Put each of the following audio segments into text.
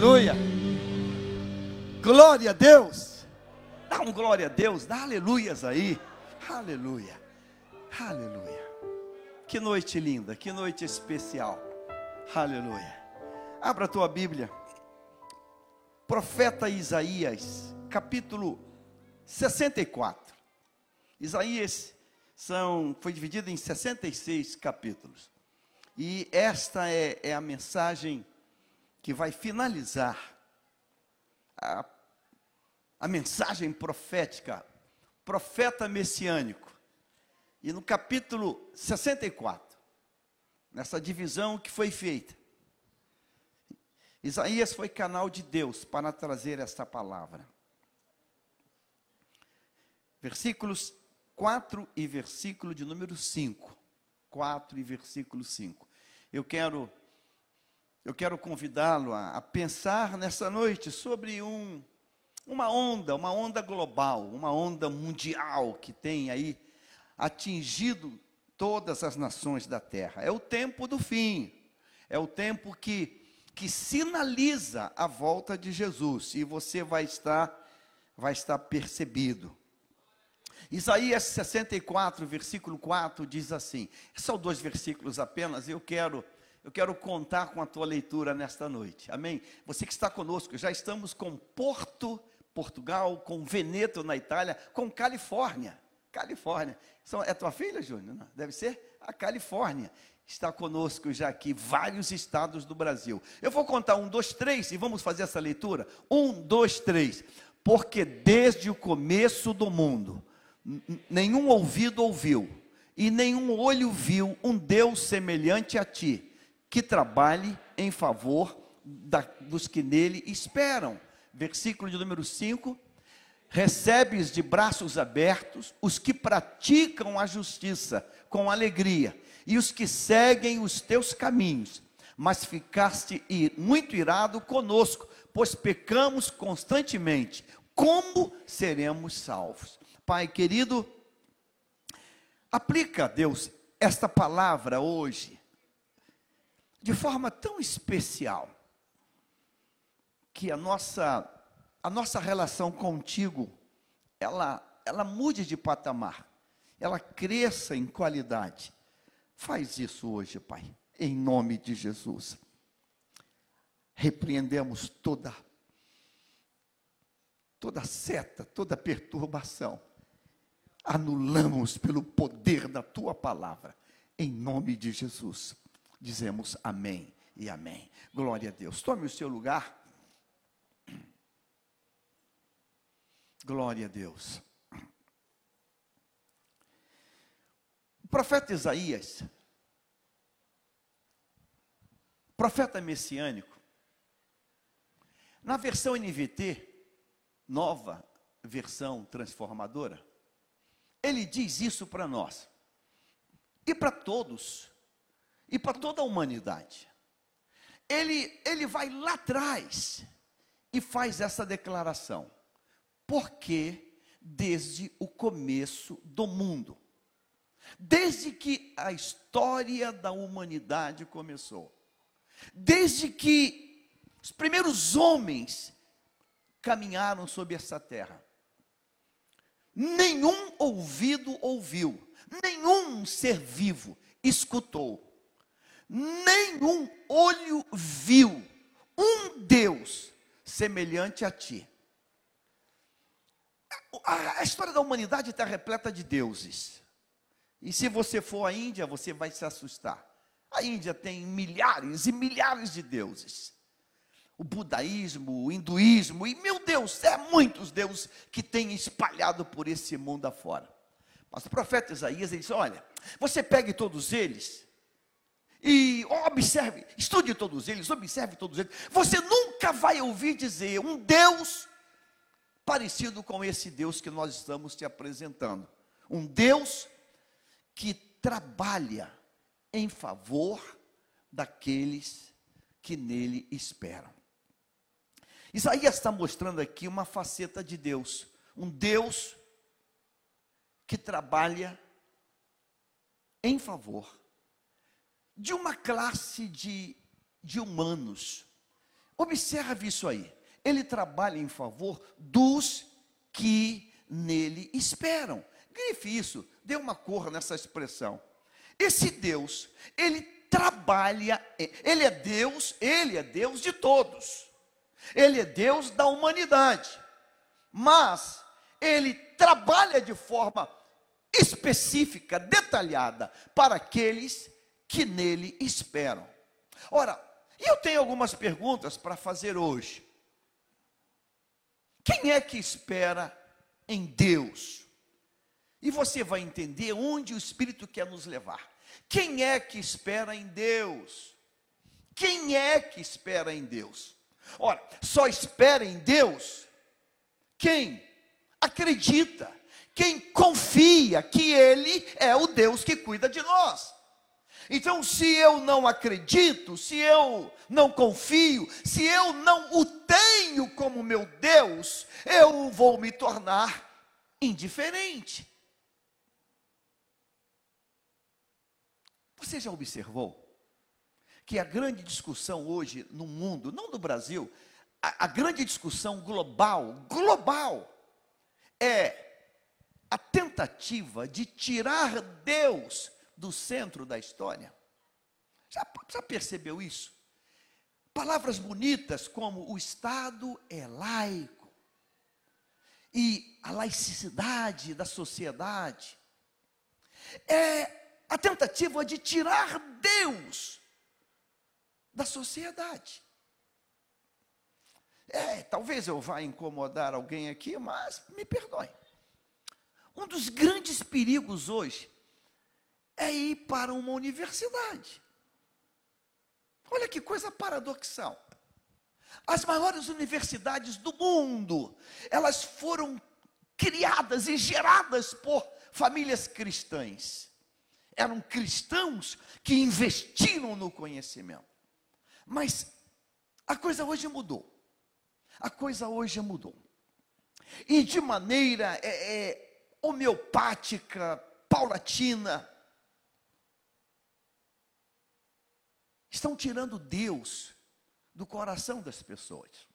Aleluia. Glória a Deus. Dá um glória a Deus, dá aleluias aí. Aleluia. Aleluia. Que noite linda, que noite especial. Aleluia. Abra a tua Bíblia. Profeta Isaías, capítulo 64. Isaías são, foi dividido em 66 capítulos. E esta é, é a mensagem que vai finalizar a, a mensagem profética, profeta messiânico. E no capítulo 64, nessa divisão que foi feita, Isaías foi canal de Deus para trazer esta palavra. Versículos 4 e versículo de número 5. 4 e versículo 5. Eu quero eu quero convidá-lo a, a, pensar nessa noite sobre um, uma onda, uma onda global, uma onda mundial que tem aí atingido todas as nações da terra. É o tempo do fim, é o tempo que, que sinaliza a volta de Jesus e você vai estar, vai estar percebido. Isaías 64, versículo 4 diz assim: são dois versículos apenas, eu quero eu quero contar com a tua leitura nesta noite. Amém? Você que está conosco, já estamos com Porto, Portugal, com Veneto na Itália, com Califórnia. Califórnia. É tua filha, Júnior? Deve ser a Califórnia. Está conosco já aqui vários estados do Brasil. Eu vou contar um, dois, três e vamos fazer essa leitura. Um, dois, três. Porque desde o começo do mundo, nenhum ouvido ouviu e nenhum olho viu um Deus semelhante a ti que trabalhe em favor da, dos que nele esperam. Versículo de número 5: Recebes de braços abertos os que praticam a justiça com alegria, e os que seguem os teus caminhos. Mas ficaste muito irado conosco, pois pecamos constantemente. Como seremos salvos? Pai querido, aplica, Deus, esta palavra hoje de forma tão especial que a nossa a nossa relação contigo ela ela mude de patamar, ela cresça em qualidade. Faz isso hoje, Pai, em nome de Jesus. Repreendemos toda toda seta, toda perturbação. Anulamos pelo poder da tua palavra, em nome de Jesus dizemos amém e amém. Glória a Deus. Tome o seu lugar. Glória a Deus. O profeta Isaías, profeta messiânico, na versão NVT, nova versão transformadora, ele diz isso para nós e para todos e para toda a humanidade. Ele, ele vai lá atrás e faz essa declaração. Porque desde o começo do mundo, desde que a história da humanidade começou, desde que os primeiros homens caminharam sobre essa terra, nenhum ouvido ouviu, nenhum ser vivo escutou nenhum olho viu um Deus semelhante a ti. A, história da humanidade está repleta de deuses. E se você for à Índia, você vai se assustar. A Índia tem milhares e milhares de deuses. O budaísmo, o hinduísmo, e meu Deus, é muitos deuses que tem espalhado por esse mundo afora. Mas o profeta Isaías, ele disse: Olha, você pegue todos eles e observe, estude todos eles, observe todos eles. Você nunca vai ouvir dizer um Deus parecido com esse Deus que nós estamos te apresentando. Um Deus que trabalha em favor daqueles que nele esperam. Isaías está mostrando aqui uma faceta de Deus, um Deus que trabalha em favor de uma classe de, de humanos, Observe isso aí. Ele trabalha em favor dos que nele esperam. Grife isso, dê uma cor nessa expressão. Esse Deus, ele trabalha, ele é Deus, ele é Deus de todos. Ele é Deus da humanidade. Mas ele trabalha de forma específica, detalhada para aqueles que nele esperam. Ora, eu tenho algumas perguntas para fazer hoje. Quem é que espera em Deus? E você vai entender onde o Espírito quer nos levar. Quem é que espera em Deus? Quem é que espera em Deus? Ora, só espera em Deus quem acredita, quem confia que Ele é o Deus que cuida de nós. Então, se eu não acredito, se eu não confio, se eu não o tenho como meu Deus, eu vou me tornar indiferente. Você já observou que a grande discussão hoje no mundo, não no Brasil, a, a grande discussão global, global, é a tentativa de tirar Deus do centro da história. Já, já percebeu isso? Palavras bonitas como o Estado é laico e a laicidade da sociedade é a tentativa de tirar Deus da sociedade. É, talvez eu vá incomodar alguém aqui, mas me perdoe. Um dos grandes perigos hoje é ir para uma universidade. Olha que coisa paradoxal. As maiores universidades do mundo, elas foram criadas e geradas por famílias cristãs. Eram cristãos que investiram no conhecimento. Mas a coisa hoje mudou. A coisa hoje mudou. E de maneira é, é, homeopática, paulatina, estão tirando Deus do coração das pessoas.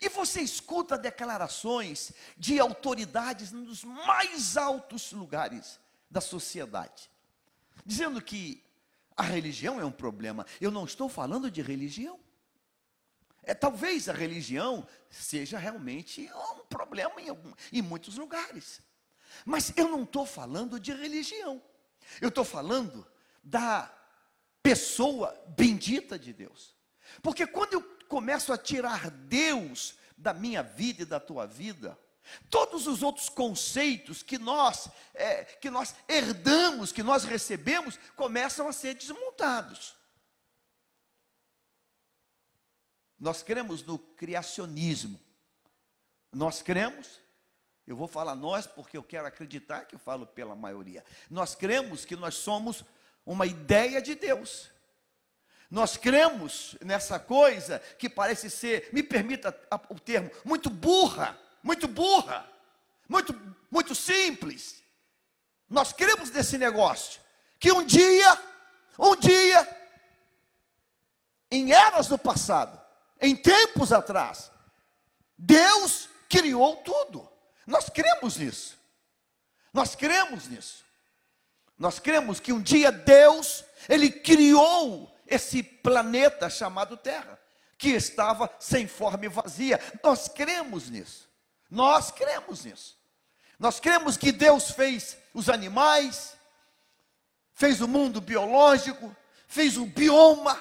E você escuta declarações de autoridades nos mais altos lugares da sociedade, dizendo que a religião é um problema. Eu não estou falando de religião. É, talvez a religião seja realmente um problema em, algum, em muitos lugares. Mas eu não estou falando de religião. Eu estou falando da pessoa bendita de Deus. Porque quando eu começo a tirar Deus da minha vida e da tua vida, todos os outros conceitos que nós é, que nós herdamos, que nós recebemos, começam a ser desmontados. Nós cremos no criacionismo. Nós cremos, eu vou falar nós porque eu quero acreditar que eu falo pela maioria. Nós cremos que nós somos uma ideia de Deus. Nós cremos nessa coisa que parece ser, me permita o termo, muito burra, muito burra, muito, muito simples. Nós cremos nesse negócio, que um dia, um dia, em eras do passado, em tempos atrás, Deus criou tudo. Nós cremos nisso. Nós cremos nisso. Nós cremos que um dia Deus, Ele criou esse planeta chamado Terra, que estava sem forma e vazia. Nós cremos nisso. Nós cremos nisso. Nós cremos que Deus fez os animais, fez o mundo biológico, fez o bioma,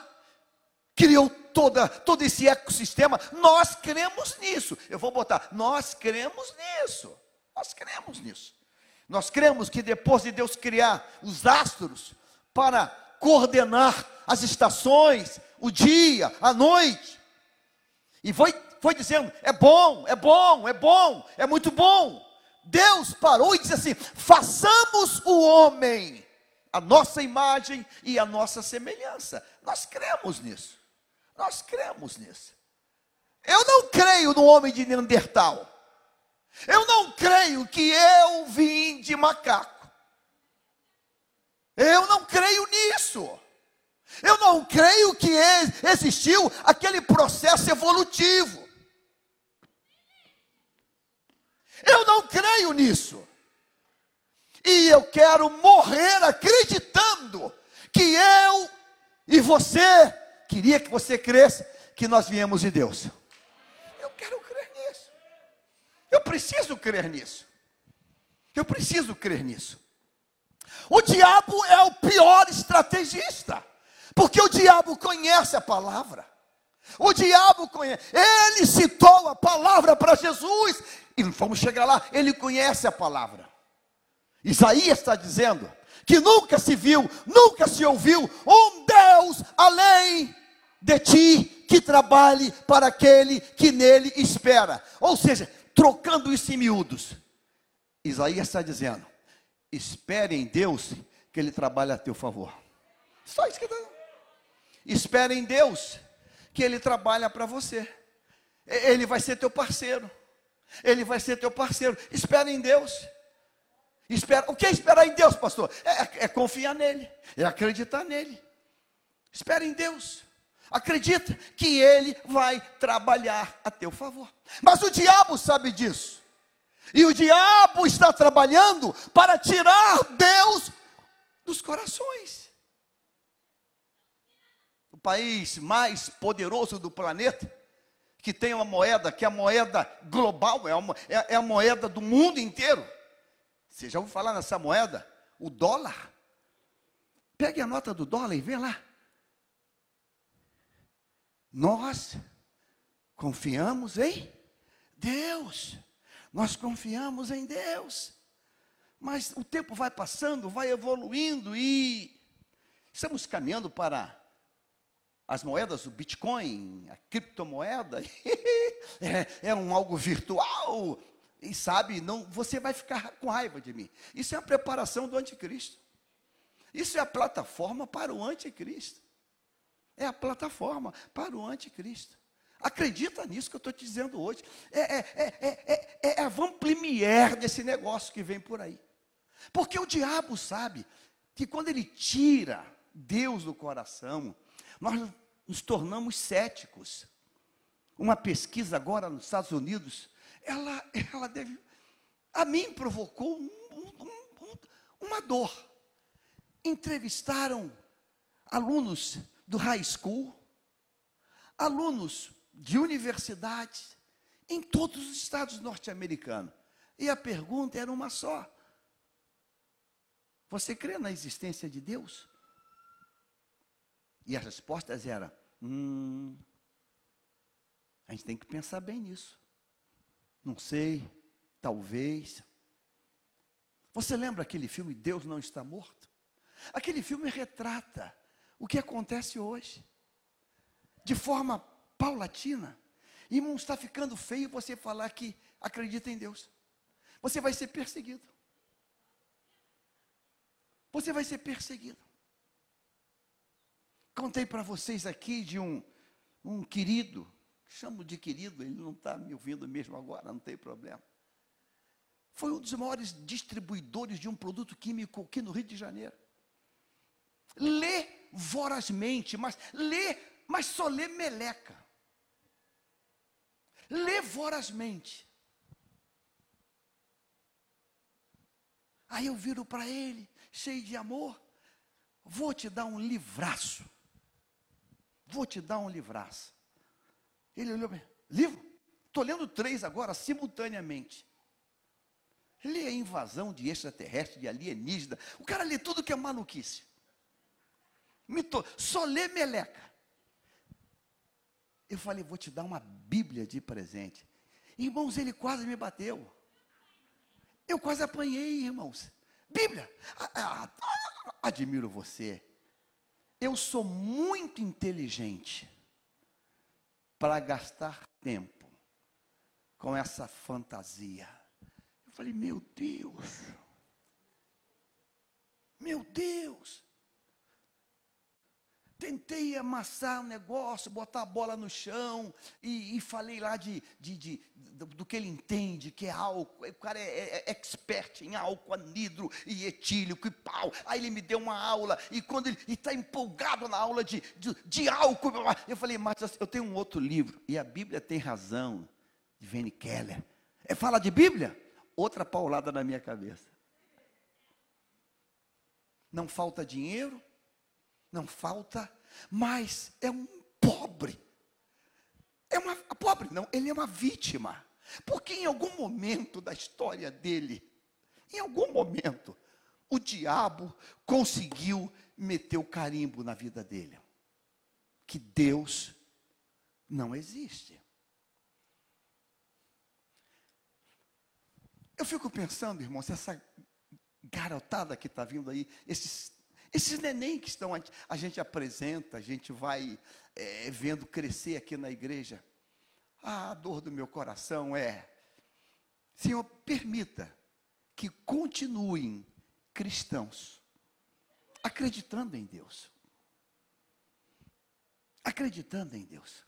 criou toda, todo esse ecossistema. Nós cremos nisso. Eu vou botar, nós cremos nisso. Nós cremos nisso. Nós cremos que depois de Deus criar os astros para coordenar as estações, o dia, a noite, e foi, foi dizendo: é bom, é bom, é bom, é muito bom. Deus parou e disse assim: façamos o homem, a nossa imagem e a nossa semelhança. Nós cremos nisso. Nós cremos nisso. Eu não creio no homem de Neandertal. Eu não creio que eu vim de macaco. Eu não creio nisso. Eu não creio que existiu aquele processo evolutivo. Eu não creio nisso. E eu quero morrer acreditando que eu e você, queria que você cresça, que nós viemos de Deus. Eu quero crer nisso. Eu preciso crer nisso. Eu preciso crer nisso. O diabo é o pior estrategista, porque o diabo conhece a palavra. O diabo conhece, ele citou a palavra para Jesus, e vamos chegar lá, ele conhece a palavra. Isaías está dizendo que nunca se viu, nunca se ouviu um Deus além de ti que trabalhe para aquele que nele espera. Ou seja, trocando isso em miúdos, Isaías está dizendo: espere em Deus que Ele trabalha a teu favor. Só isso que está. Espere em Deus que Ele trabalha para você. Ele vai ser teu parceiro. Ele vai ser teu parceiro. Espere em Deus. Espera, o que é esperar em Deus, pastor? É, é, é confiar nele, é acreditar nele. Espera em Deus. Acredita que ele vai trabalhar a teu favor. Mas o diabo sabe disso. E o diabo está trabalhando para tirar Deus dos corações. O país mais poderoso do planeta, que tem uma moeda, que é a moeda global, é, é, é a moeda do mundo inteiro. Você já ouviu falar nessa moeda? O dólar. Pegue a nota do dólar e vê lá. Nós confiamos em Deus. Nós confiamos em Deus. Mas o tempo vai passando, vai evoluindo e estamos caminhando para as moedas, o Bitcoin, a criptomoeda. é, é um algo virtual. E sabe, não, você vai ficar com raiva de mim. Isso é a preparação do anticristo. Isso é a plataforma para o anticristo. É a plataforma para o anticristo. Acredita nisso que eu estou te dizendo hoje. É, é, é, é, a van desse negócio que vem por aí. Porque o diabo sabe que quando ele tira Deus do coração, nós nos tornamos céticos. Uma pesquisa agora nos Estados Unidos, ela, ela deve. A mim provocou um, um, um, uma dor. Entrevistaram alunos do high school, alunos de universidades em todos os estados norte-americanos. E a pergunta era uma só: Você crê na existência de Deus? E as respostas eram: Hum, a gente tem que pensar bem nisso. Não sei, talvez. Você lembra aquele filme Deus não está morto? Aquele filme retrata o que acontece hoje. De forma paulatina. Irmão, está ficando feio você falar que acredita em Deus. Você vai ser perseguido. Você vai ser perseguido. Contei para vocês aqui de um, um querido, chamo de querido, ele não está me ouvindo mesmo agora, não tem problema. Foi um dos maiores distribuidores de um produto químico aqui no Rio de Janeiro. Lê vorazmente, mas lê, mas só lê meleca lê vorazmente. Aí eu viro para ele, cheio de amor, vou te dar um livraço. Vou te dar um livraço. Ele olhou para livro? Estou lendo três agora, simultaneamente. Lê a invasão de extraterrestre, de alienígena. O cara lê tudo que é maluquice. Mito, só lê meleca. Eu falei, vou te dar uma Bíblia de presente. Irmãos, ele quase me bateu. Eu quase apanhei, irmãos. Bíblia. Admiro você. Eu sou muito inteligente para gastar tempo com essa fantasia. Eu falei, meu Deus. Meu Deus. Tentei amassar o um negócio, botar a bola no chão, e, e falei lá de, de, de do, do, que ele entende, que é álcool. O cara é, é, é expert em álcool, anidro e etílico e pau. Aí ele me deu uma aula, e quando ele está empolgado na aula de, de, de, álcool, eu falei, mas eu tenho um outro livro, e a Bíblia tem razão, de Vene Keller. É fala de Bíblia? Outra paulada na minha cabeça. Não falta dinheiro, não falta, mas é um pobre. É uma pobre, não, ele é uma vítima. Porque em algum momento da história dele, em algum momento, o diabo conseguiu meter o carimbo na vida dele. Que Deus não existe. Eu fico pensando, irmãos, essa garotada que está vindo aí, esses esses neném que estão, a gente apresenta, a gente vai é, vendo crescer aqui na igreja. a dor do meu coração é, Senhor, permita que continuem cristãos, acreditando em Deus. Acreditando em Deus.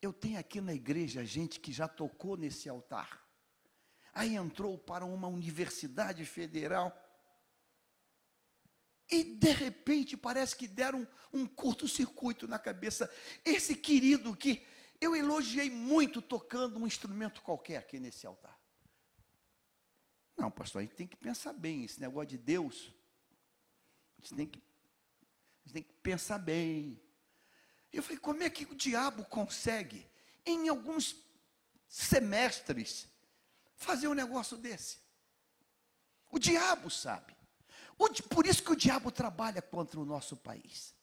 Eu tenho aqui na igreja gente que já tocou nesse altar. Aí entrou para uma universidade federal e de repente parece que deram um, curto-circuito na cabeça. Esse querido que eu elogiei muito tocando um instrumento qualquer aqui nesse altar. Não, pastor, a gente tem que pensar bem. Esse negócio de Deus, a gente tem que, gente tem que pensar bem. Eu falei, como é que o diabo consegue, em alguns semestres, fazer um negócio desse? O diabo sabe. Por isso que o diabo trabalha contra o nosso país.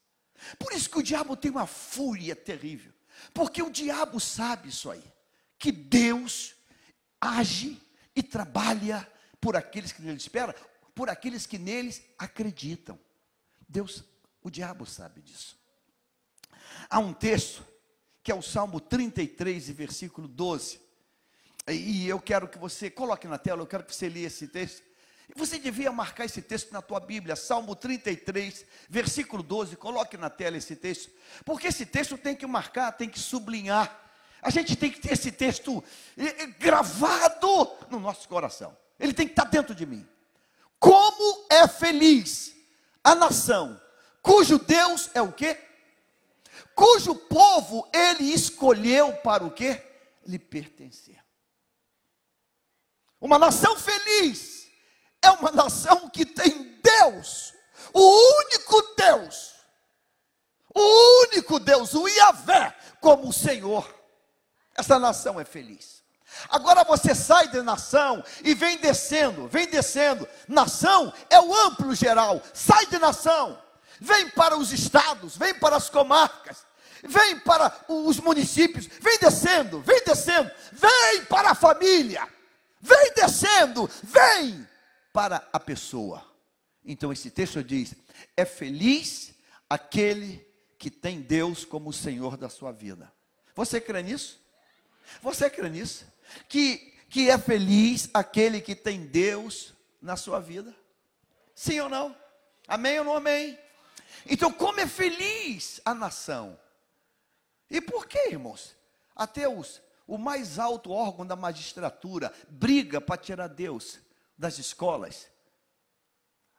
Por isso que o diabo tem uma fúria terrível. Porque o diabo sabe isso aí. Que Deus age e trabalha por aqueles que nele esperam, por aqueles que neles acreditam. Deus, o diabo sabe disso. Há um texto que é o Salmo 33 e versículo 12. E eu quero que você coloque na tela, eu quero que você leia esse texto. Você devia marcar esse texto na tua Bíblia, Salmo 33, versículo 12. Coloque na tela esse texto, porque esse texto tem que marcar, tem que sublinhar. A gente tem que ter esse texto eh, eh, gravado no nosso coração. Ele tem que estar dentro de mim. Como é feliz a nação cujo Deus é o quê? Cujo povo ele escolheu para o quê? Lhe pertencer. Uma nação feliz é uma nação que tem Deus, o único Deus, o único Deus, o Iavé, como o Senhor. Essa nação é feliz. Agora você sai de nação e vem descendo, vem descendo. Nação é o amplo geral. Sai de nação, vem para os estados, vem para as comarcas, vem para os municípios, vem descendo, vem descendo, vem para a família, vem descendo, vem para a pessoa. Então esse texto diz: é feliz aquele que tem Deus como o Senhor da sua vida. Você crê nisso? Você crê nisso? Que, que é feliz aquele que tem Deus na sua vida? Sim ou não? Amém ou não amém? Então, como é feliz a nação? E por que, irmãos? Até os, o mais alto órgão da magistratura briga para tirar Deus das escolas.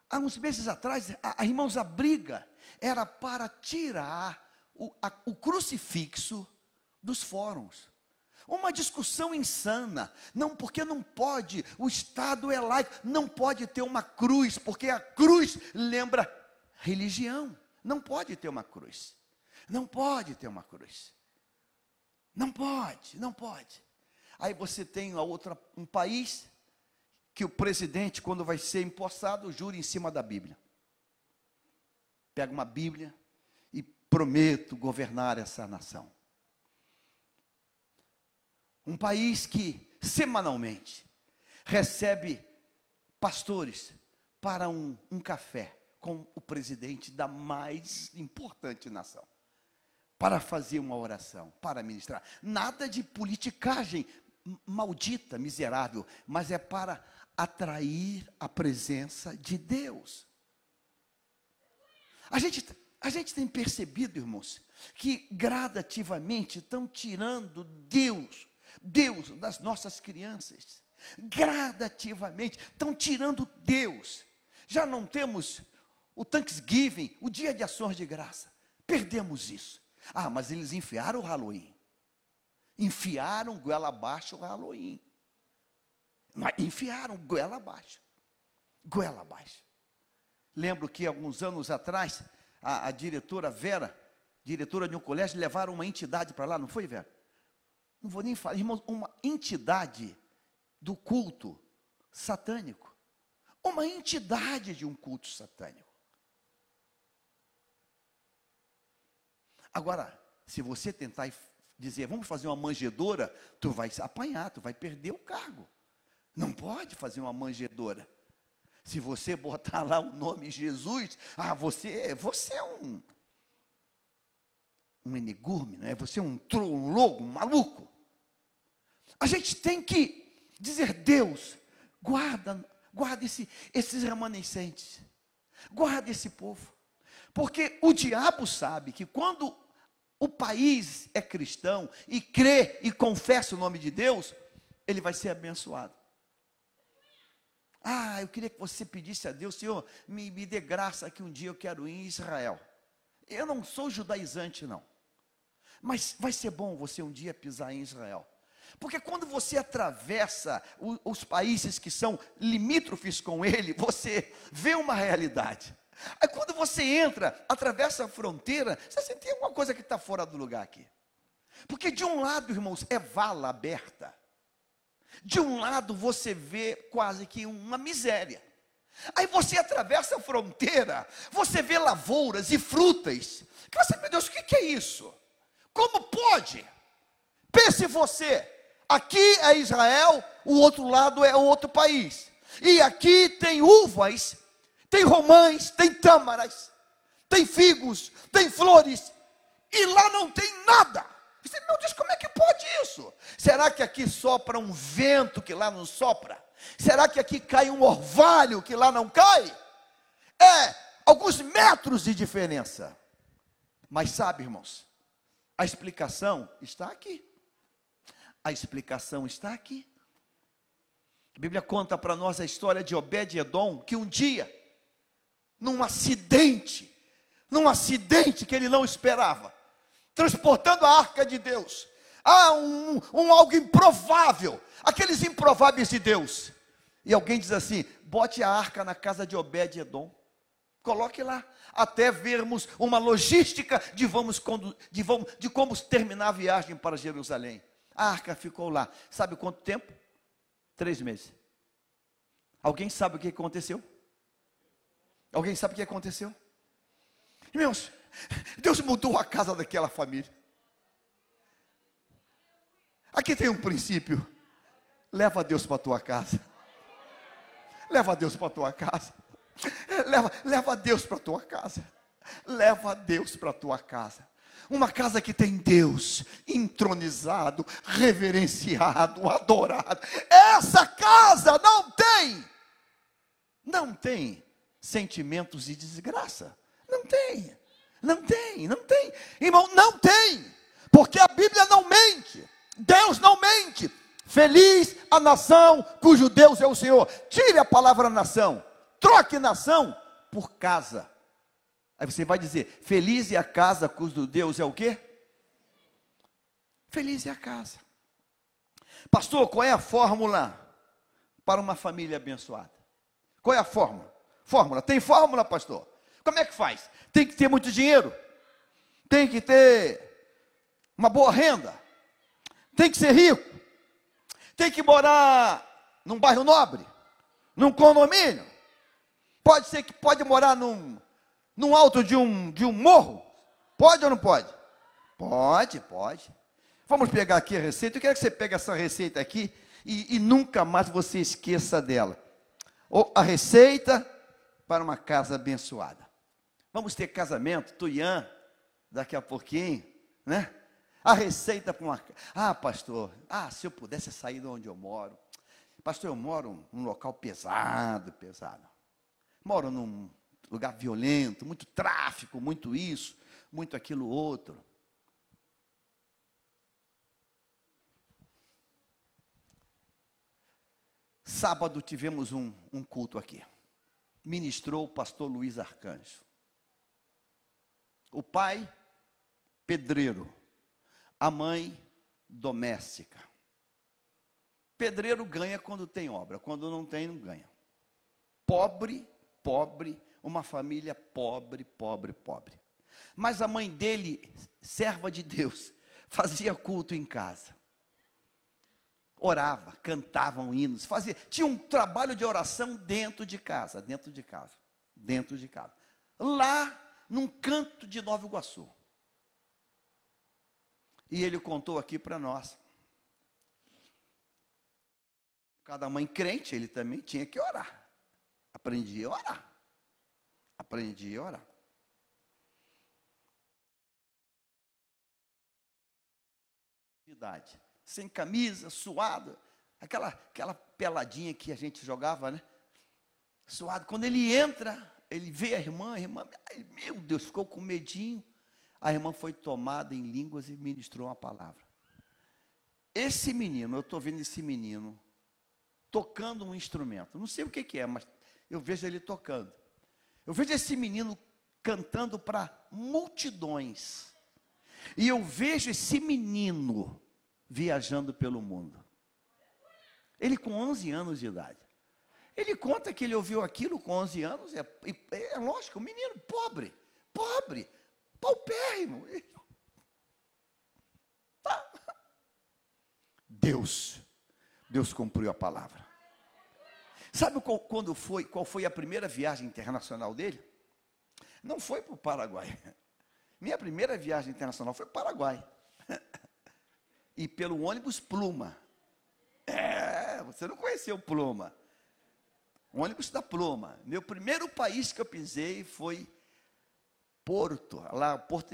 Há uns meses atrás, a, a, irmãos, a briga era para tirar o, a, o crucifixo dos fóruns. Uma discussão insana. Não, porque não pode, o Estado é laico, não pode ter uma cruz, porque a cruz lembra religião. Não pode ter uma cruz. Não pode ter uma cruz. Não pode, não pode. Aí você tem a outra, um país que o presidente, quando vai ser empossado, jure em cima da Bíblia. Pega uma Bíblia e prometo governar essa nação. Um país que semanalmente recebe pastores para um, um café com o presidente da mais importante nação para fazer uma oração, para ministrar. Nada de politicagem maldita, miserável, mas é para atrair a presença de Deus. A gente, A gente tem percebido, irmãos, que gradativamente estão tirando Deus, Deus das nossas crianças. Gradativamente estão tirando Deus. Já não temos o Thanksgiving, o dia de ações de graça. Perdemos isso. Ah, mas eles enfiaram o Halloween. Enfiaram goela abaixo o Halloween. Mas enfiaram goela abaixo. Goela abaixo. Lembro que alguns anos atrás, a, a diretora Vera, diretora de um colégio, levaram uma entidade para lá, não foi, Vera? Não vou nem falar, irmãos, uma entidade do culto satânico. Uma entidade de um culto satânico. Agora, se você tentar dizer, vamos fazer uma manjedora, tu vai apanhar, tu vai perder o cargo. Não pode fazer uma manjedora. Se você botar lá o nome Jesus, ah, você, você é um um enigume, não é? Você é um trologo, um maluco. A gente tem que dizer, Deus, guarda, guarda esse, esses remanescentes. Guarda esse povo. Porque o diabo sabe que quando o país é cristão e crê e confessa o nome de Deus, ele vai ser abençoado. Ah, eu queria que você pedisse a Deus, Senhor, me, me dê graça que um dia eu quero ir em Israel. Eu não sou judaizante, não. Mas vai ser bom você um dia pisar em Israel. Porque quando você atravessa o, os países que são limítrofes com ele, você vê uma realidade. Aí quando você entra, atravessa a fronteira, você sente alguma coisa que está fora do lugar aqui. Porque de um lado, irmãos, é vala aberta. De um lado você vê quase que uma miséria. Aí você atravessa a fronteira, você vê lavouras e frutas. Que você, meu Deus, o que é isso? Como pode? Pense você, aqui é Israel, o outro lado é outro país. E aqui tem uvas, tem romães, tem tâmaras, tem figos, tem flores, e lá não tem nada. Você, meu Deus, como é que pode isso? Será que aqui sopra um vento que lá não sopra? Será que aqui cai um orvalho que lá não cai? É alguns metros de diferença. Mas sabe, irmãos, a explicação está aqui. A explicação está aqui. A Bíblia conta para nós a história de Obed-Edom, que um dia, num acidente, num acidente que ele não esperava, transportando a arca de Deus. Ah, um, um algo improvável, aqueles improváveis de Deus. E alguém diz assim: bote a arca na casa de Obed-Edom. Coloque lá, até vermos uma logística de, vamos, de, vamos, de como terminar a viagem para Jerusalém. A arca ficou lá. Sabe quanto tempo? Três meses. Alguém sabe o que aconteceu? Alguém sabe o que aconteceu? Irmãos, Deus mudou a casa daquela família. Aqui tem um princípio. Leva Deus para a tua casa. Leva Deus para a tua casa. Leva, leva Deus para a tua casa. Leva Deus para a tua casa. Uma casa que tem Deus entronizado, reverenciado, adorado. Essa casa não tem, não tem sentimentos de desgraça. Não tem. Não tem, não tem. Irmão, não tem. Porque a Bíblia não mente. Deus não mente. Feliz a nação cujo Deus é o Senhor. Tire a palavra nação. Troque nação por casa. Aí você vai dizer: Feliz é a casa cujo Deus é o quê? Feliz é a casa. Pastor, qual é a fórmula para uma família abençoada? Qual é a fórmula? Fórmula. Tem fórmula, pastor? Como é que faz? Tem que ter muito dinheiro, tem que ter uma boa renda, tem que ser rico, tem que morar num bairro nobre, num condomínio. Pode ser que pode morar num, num alto de um, de um morro. Pode ou não pode? Pode, pode. Vamos pegar aqui a receita. Eu quero que você pegue essa receita aqui e, e nunca mais você esqueça dela. Ou a receita para uma casa abençoada. Vamos ter casamento, Tuian, daqui a pouquinho, né? A receita para uma. Ah, pastor, ah, se eu pudesse sair de onde eu moro. Pastor, eu moro num local pesado, pesado. Moro num lugar violento, muito tráfico, muito isso, muito aquilo outro. Sábado tivemos um, um culto aqui. Ministrou o pastor Luiz Arcanjo. O pai, pedreiro. A mãe, doméstica. Pedreiro ganha quando tem obra, quando não tem, não ganha. Pobre, pobre, uma família pobre, pobre, pobre. Mas a mãe dele, serva de Deus, fazia culto em casa. Orava, cantavam hinos, fazia, tinha um trabalho de oração dentro de casa, dentro de casa, dentro de casa. Lá, num canto de Nova Iguaçu. E ele contou aqui para nós. Cada mãe crente, ele também tinha que orar. Aprendia a orar. Aprendia a orar. Idade. Sem camisa, suado. Aquela, aquela peladinha que a gente jogava, né? Suado. Quando ele entra, ele vê a irmã, a irmã, meu Deus, ficou com medinho. A irmã foi tomada em línguas e ministrou uma palavra. Esse menino, eu estou vendo esse menino tocando um instrumento. Não sei o que, que é, mas eu vejo ele tocando. Eu vejo esse menino cantando para multidões. E eu vejo esse menino viajando pelo mundo. Ele com 11 anos de idade. Ele conta que ele ouviu aquilo com 11 anos, é, é lógico, um menino pobre, pobre, paupérrimo. Tá. Deus, Deus cumpriu a palavra. Sabe qual, quando foi, qual foi a primeira viagem internacional dele? Não foi para o Paraguai. Minha primeira viagem internacional foi para o Paraguai. E pelo ônibus Pluma. É, você não conheceu Pluma. O ônibus da Pluma. Meu primeiro país que eu pisei foi Porto, lá Porto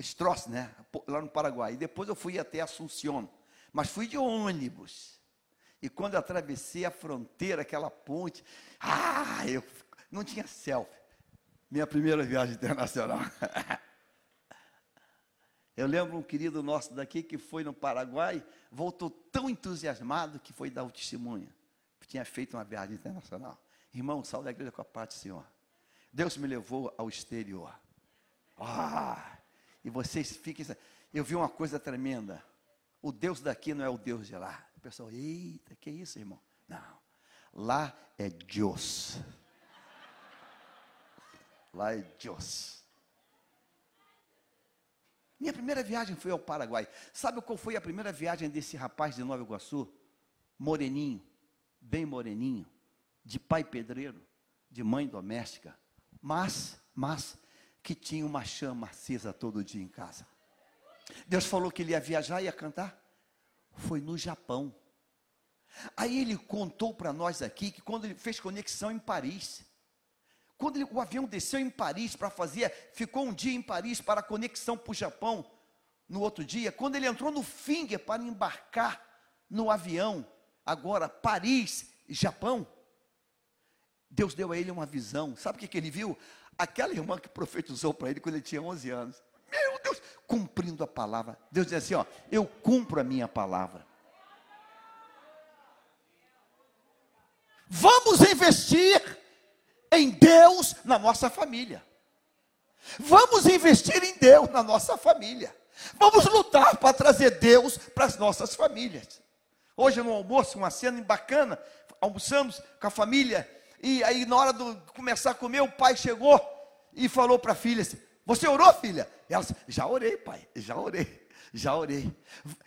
Estroce, né? Lá no Paraguai. E depois eu fui até Assunção. Mas fui de ônibus. E quando eu atravessei a fronteira, aquela ponte, ah, eu não tinha selfie. Minha primeira viagem internacional. Eu lembro um querido nosso daqui que foi no Paraguai, voltou tão entusiasmado que foi dar o testemunho. Tinha feito uma viagem internacional. Irmão, sal da igreja com a paz do Senhor. Deus me levou ao exterior. Ah, e vocês fiquem. Eu vi uma coisa tremenda. O Deus daqui não é o Deus de lá pessoal, eita, que isso, irmão? Não. Lá é Deus. Lá é Deus. Minha primeira viagem foi ao Paraguai. Sabe qual foi a primeira viagem desse rapaz de Nova Iguaçu? Moreninho, bem moreninho, de pai pedreiro, de mãe doméstica, mas, mas, que tinha uma chama acesa todo dia em casa. Deus falou que ele ia viajar e ia cantar foi no Japão. Aí ele contou para nós aqui que quando ele fez conexão em Paris, quando ele, o avião desceu em Paris para fazer, ficou um dia em Paris para conexão para o Japão, no outro dia, quando ele entrou no Finger para embarcar no avião, agora Paris, Japão, Deus deu a ele uma visão. Sabe o que, que ele viu? Aquela irmã que profetizou para ele quando ele tinha 11 anos. Meu Deus, cumprindo a palavra. Deus diz assim: ó, eu cumpro a minha palavra. Vamos investir em Deus na nossa família. Vamos investir em Deus na nossa família. Vamos lutar para trazer Deus para as nossas famílias. Hoje no almoço, uma cena bacana, almoçamos com a família, e aí na hora de começar a comer, o pai chegou e falou para a filha assim, você orou, filha? Ela disse, já orei, pai, já orei. Já orei.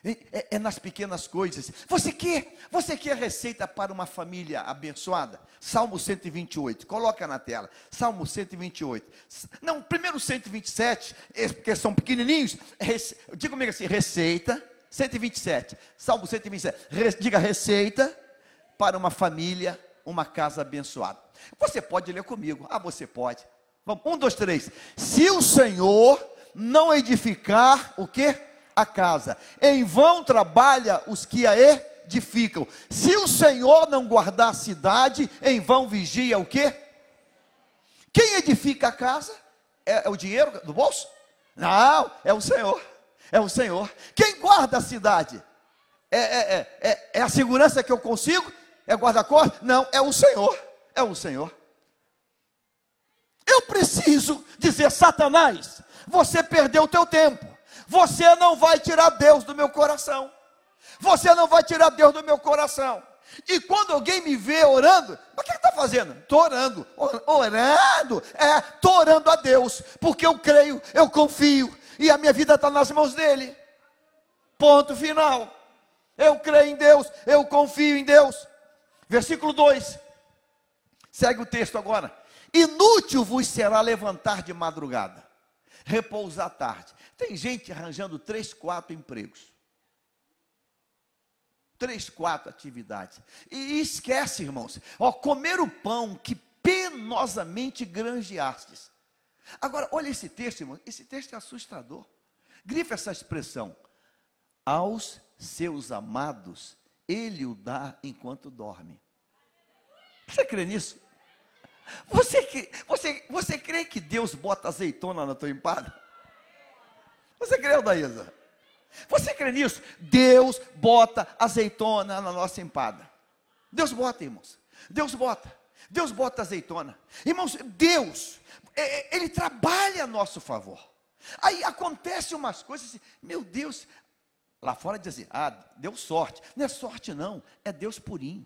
É, é, nas pequenas coisas. Você quer? Você quer receita para uma família abençoada? Salmo 128. Coloca na tela. Salmo 128. Não, primeiro 127, porque são pequenininhos. Rece, diga comigo assim: receita. 127. Salmo 127. Re, diga receita para uma família, uma casa abençoada. Você pode ler comigo. Ah, você pode. Vamos, um, dois, três. Se o Senhor não edificar o que? A casa. Em vão trabalha os que a edificam. Se o Senhor não guardar a cidade, em vão vigia o que? Quem edifica a casa? É, é o dinheiro do bolso? Não, é o Senhor. É o Senhor. Quem guarda a cidade? É, é, é, é, é a segurança que eu consigo? É guarda-cor? Não, é o Senhor. É o Senhor. Eu preciso dizer, Satanás, você perdeu o teu tempo. Você não vai tirar Deus do meu coração. Você não vai tirar Deus do meu coração. E quando alguém me vê orando, o que está fazendo? Estou orando. Orando? É, estou orando a Deus, porque eu creio, eu confio, e a minha vida está nas mãos dele. Ponto final. Eu creio em Deus, eu confio em Deus. Versículo 2. Segue o texto agora. Inútil vos será levantar de madrugada, repousar à tarde. Tem gente arranjando três, quatro empregos. Três, quatro atividades. E esquece, irmãos, ó, comer o pão que penosamente granjeastes. Agora, olha esse texto, irmão. Esse texto é assustador. Grifa essa expressão. Aos seus amados, ele o dá enquanto dorme. Você crê nisso? Você, você, você crê que Deus bota azeitona na tua empada? Você crê, Daísa? Você crê nisso? Deus bota azeitona na nossa empada. Deus bota, irmãos. Deus bota. Deus bota azeitona. Irmãos, Deus, Ele trabalha a nosso favor. Aí acontece umas coisas assim, meu Deus, lá fora dizem, ah, deu sorte. Não é sorte, não, é Deus purinho.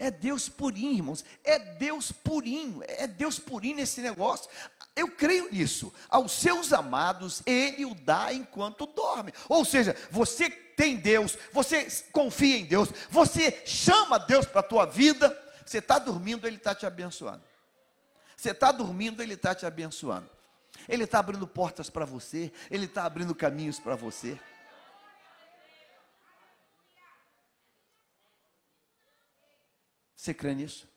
É Deus purinho, irmãos. É Deus purinho. É Deus purinho nesse negócio. Eu creio nisso. Aos seus amados, Ele o dá enquanto dorme. Ou seja, você tem Deus, você confia em Deus, você chama Deus para a tua vida. Você está dormindo, Ele está te abençoando. Você está dormindo, Ele está te abençoando. Ele está abrindo portas para você, Ele está abrindo caminhos para você. Você crê nisso?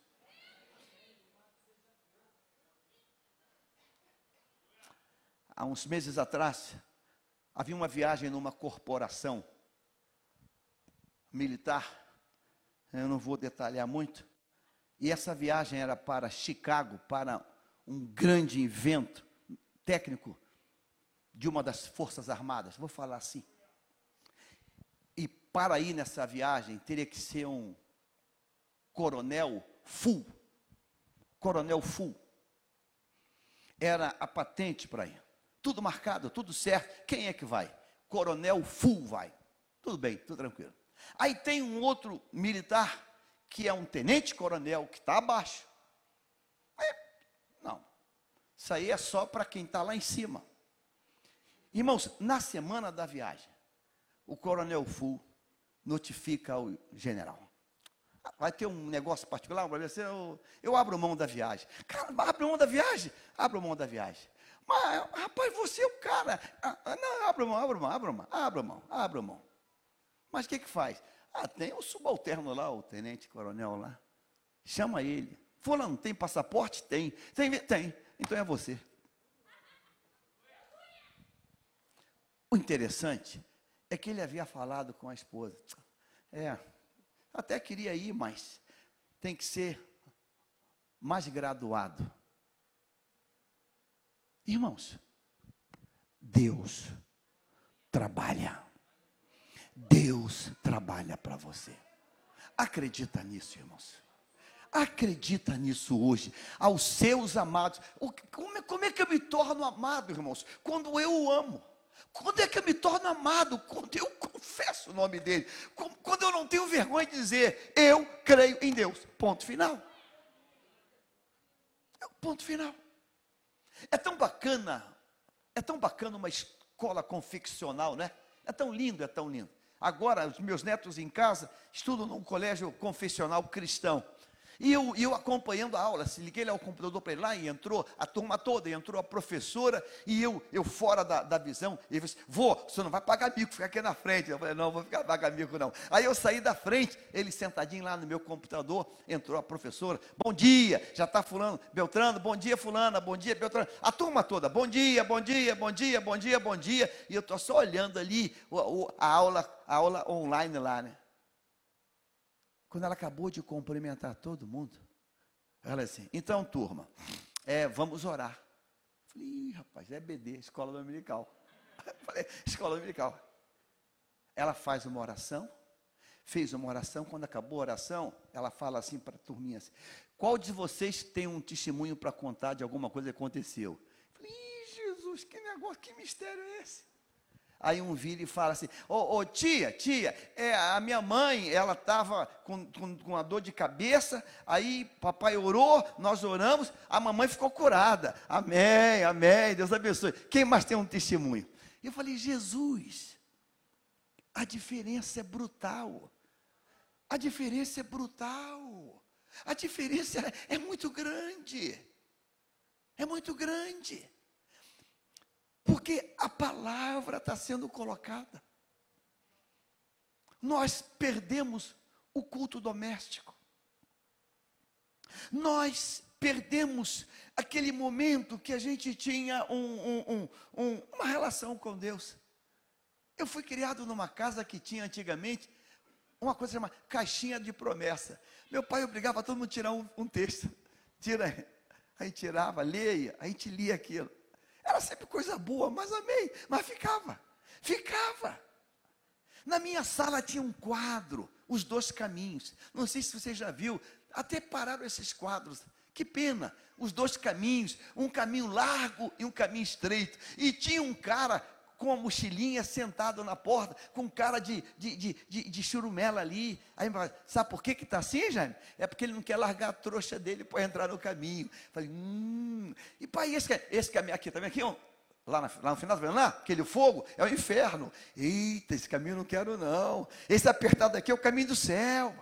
Há uns meses atrás, havia uma viagem numa corporação militar, eu não vou detalhar muito, e essa viagem era para Chicago, para um grande evento técnico de uma das Forças Armadas, vou falar assim. E para ir nessa viagem, teria que ser um coronel full. Coronel full. Era a patente para ir. Tudo marcado, tudo certo. Quem é que vai? Coronel full vai. Tudo bem, tudo tranquilo. Aí tem um outro militar, que é um tenente-coronel, que está abaixo. Não. Isso aí é só para quem está lá em cima. Irmãos, na semana da viagem, o coronel Full notifica ao general vai ter um negócio particular, vai ser, eu, eu abro mão da viagem. Cara, abre mão da viagem? Abro mão da viagem. Mas, rapaz, você é o cara. Ah, ah, não, abro mão, abro mão, abro mão, abro mão, abro mão. Mas o que que faz? Ah, tem o subalterno lá, o tenente coronel lá. Chama ele. Fulano, tem passaporte? Tem. Tem, tem. Então é você. O interessante é que ele havia falado com a esposa. É, até queria ir, mas tem que ser mais graduado. Irmãos, Deus trabalha. Deus trabalha para você. Acredita nisso, irmãos. Acredita nisso hoje, aos seus amados. Como é, como é que eu me torno amado, irmãos? Quando eu o amo. Quando é que eu me torno amado? Quando eu confesso o nome dele. Quando eu não tenho vergonha de dizer, eu creio em Deus. Ponto final. É o ponto final. É tão bacana, é tão bacana uma escola confeccional, né? É tão lindo, é tão lindo. Agora, os meus netos em casa estudam num colégio confessional cristão. E eu, eu acompanhando a aula, se liguei ao computador para ele lá e entrou a turma toda, e entrou a professora, e eu, eu fora da, da visão, ele disse, vou, você não vai pagar mico, fica aqui na frente. Eu falei, não, vou ficar pagar mico não. Aí eu saí da frente, ele sentadinho lá no meu computador, entrou a professora, bom dia, já está fulano, Beltrano, bom dia fulana, bom dia Beltrano, a turma toda, bom dia, bom dia, bom dia, bom dia, bom dia, e eu estou só olhando ali a aula, a aula online lá, né? Quando ela acabou de cumprimentar todo mundo, ela assim: então, turma, é, vamos orar. Falei, Ih, rapaz, é BD, escola dominical. Falei, escola dominical. Ela faz uma oração, fez uma oração, quando acabou a oração, ela fala assim para a turminha assim, qual de vocês tem um testemunho para contar de alguma coisa que aconteceu? Falei, Ih, Jesus, que negócio, que mistério é esse? Aí um vira e fala assim: Ô oh, oh, tia, tia, é, a minha mãe, ela estava com, com, com uma dor de cabeça, aí papai orou, nós oramos, a mamãe ficou curada. Amém, amém, Deus abençoe. Quem mais tem um testemunho? Eu falei: Jesus, a diferença é brutal. A diferença é brutal. A diferença é muito grande. É muito grande. Porque a palavra está sendo colocada. Nós perdemos o culto doméstico. Nós perdemos aquele momento que a gente tinha um, um, um, uma relação com Deus. Eu fui criado numa casa que tinha antigamente uma coisa chamada caixinha de promessa. Meu pai obrigava todo mundo a tirar um, texto. Tira, aí tirava, leia, a gente lia aquilo. Era sempre coisa boa, mas amei, mas ficava, ficava. Na minha sala tinha um quadro, os dois caminhos. Não sei se você já viu, até pararam esses quadros. Que pena, os dois caminhos, um caminho largo e um caminho estreito. E tinha um cara com a mochilinha sentado na porta, com cara de, de, de, de, de churumela ali. Aí sabe por que está assim, Jaime? É porque ele não quer largar a trouxa dele para entrar no caminho. Falei, hum. E pai, esse, esse caminho aqui, também aqui, ó, lá, na, lá no final, tá lá? Aquele fogo é o inferno. Eita, esse caminho eu não quero não. Esse apertado aqui é o caminho do céu.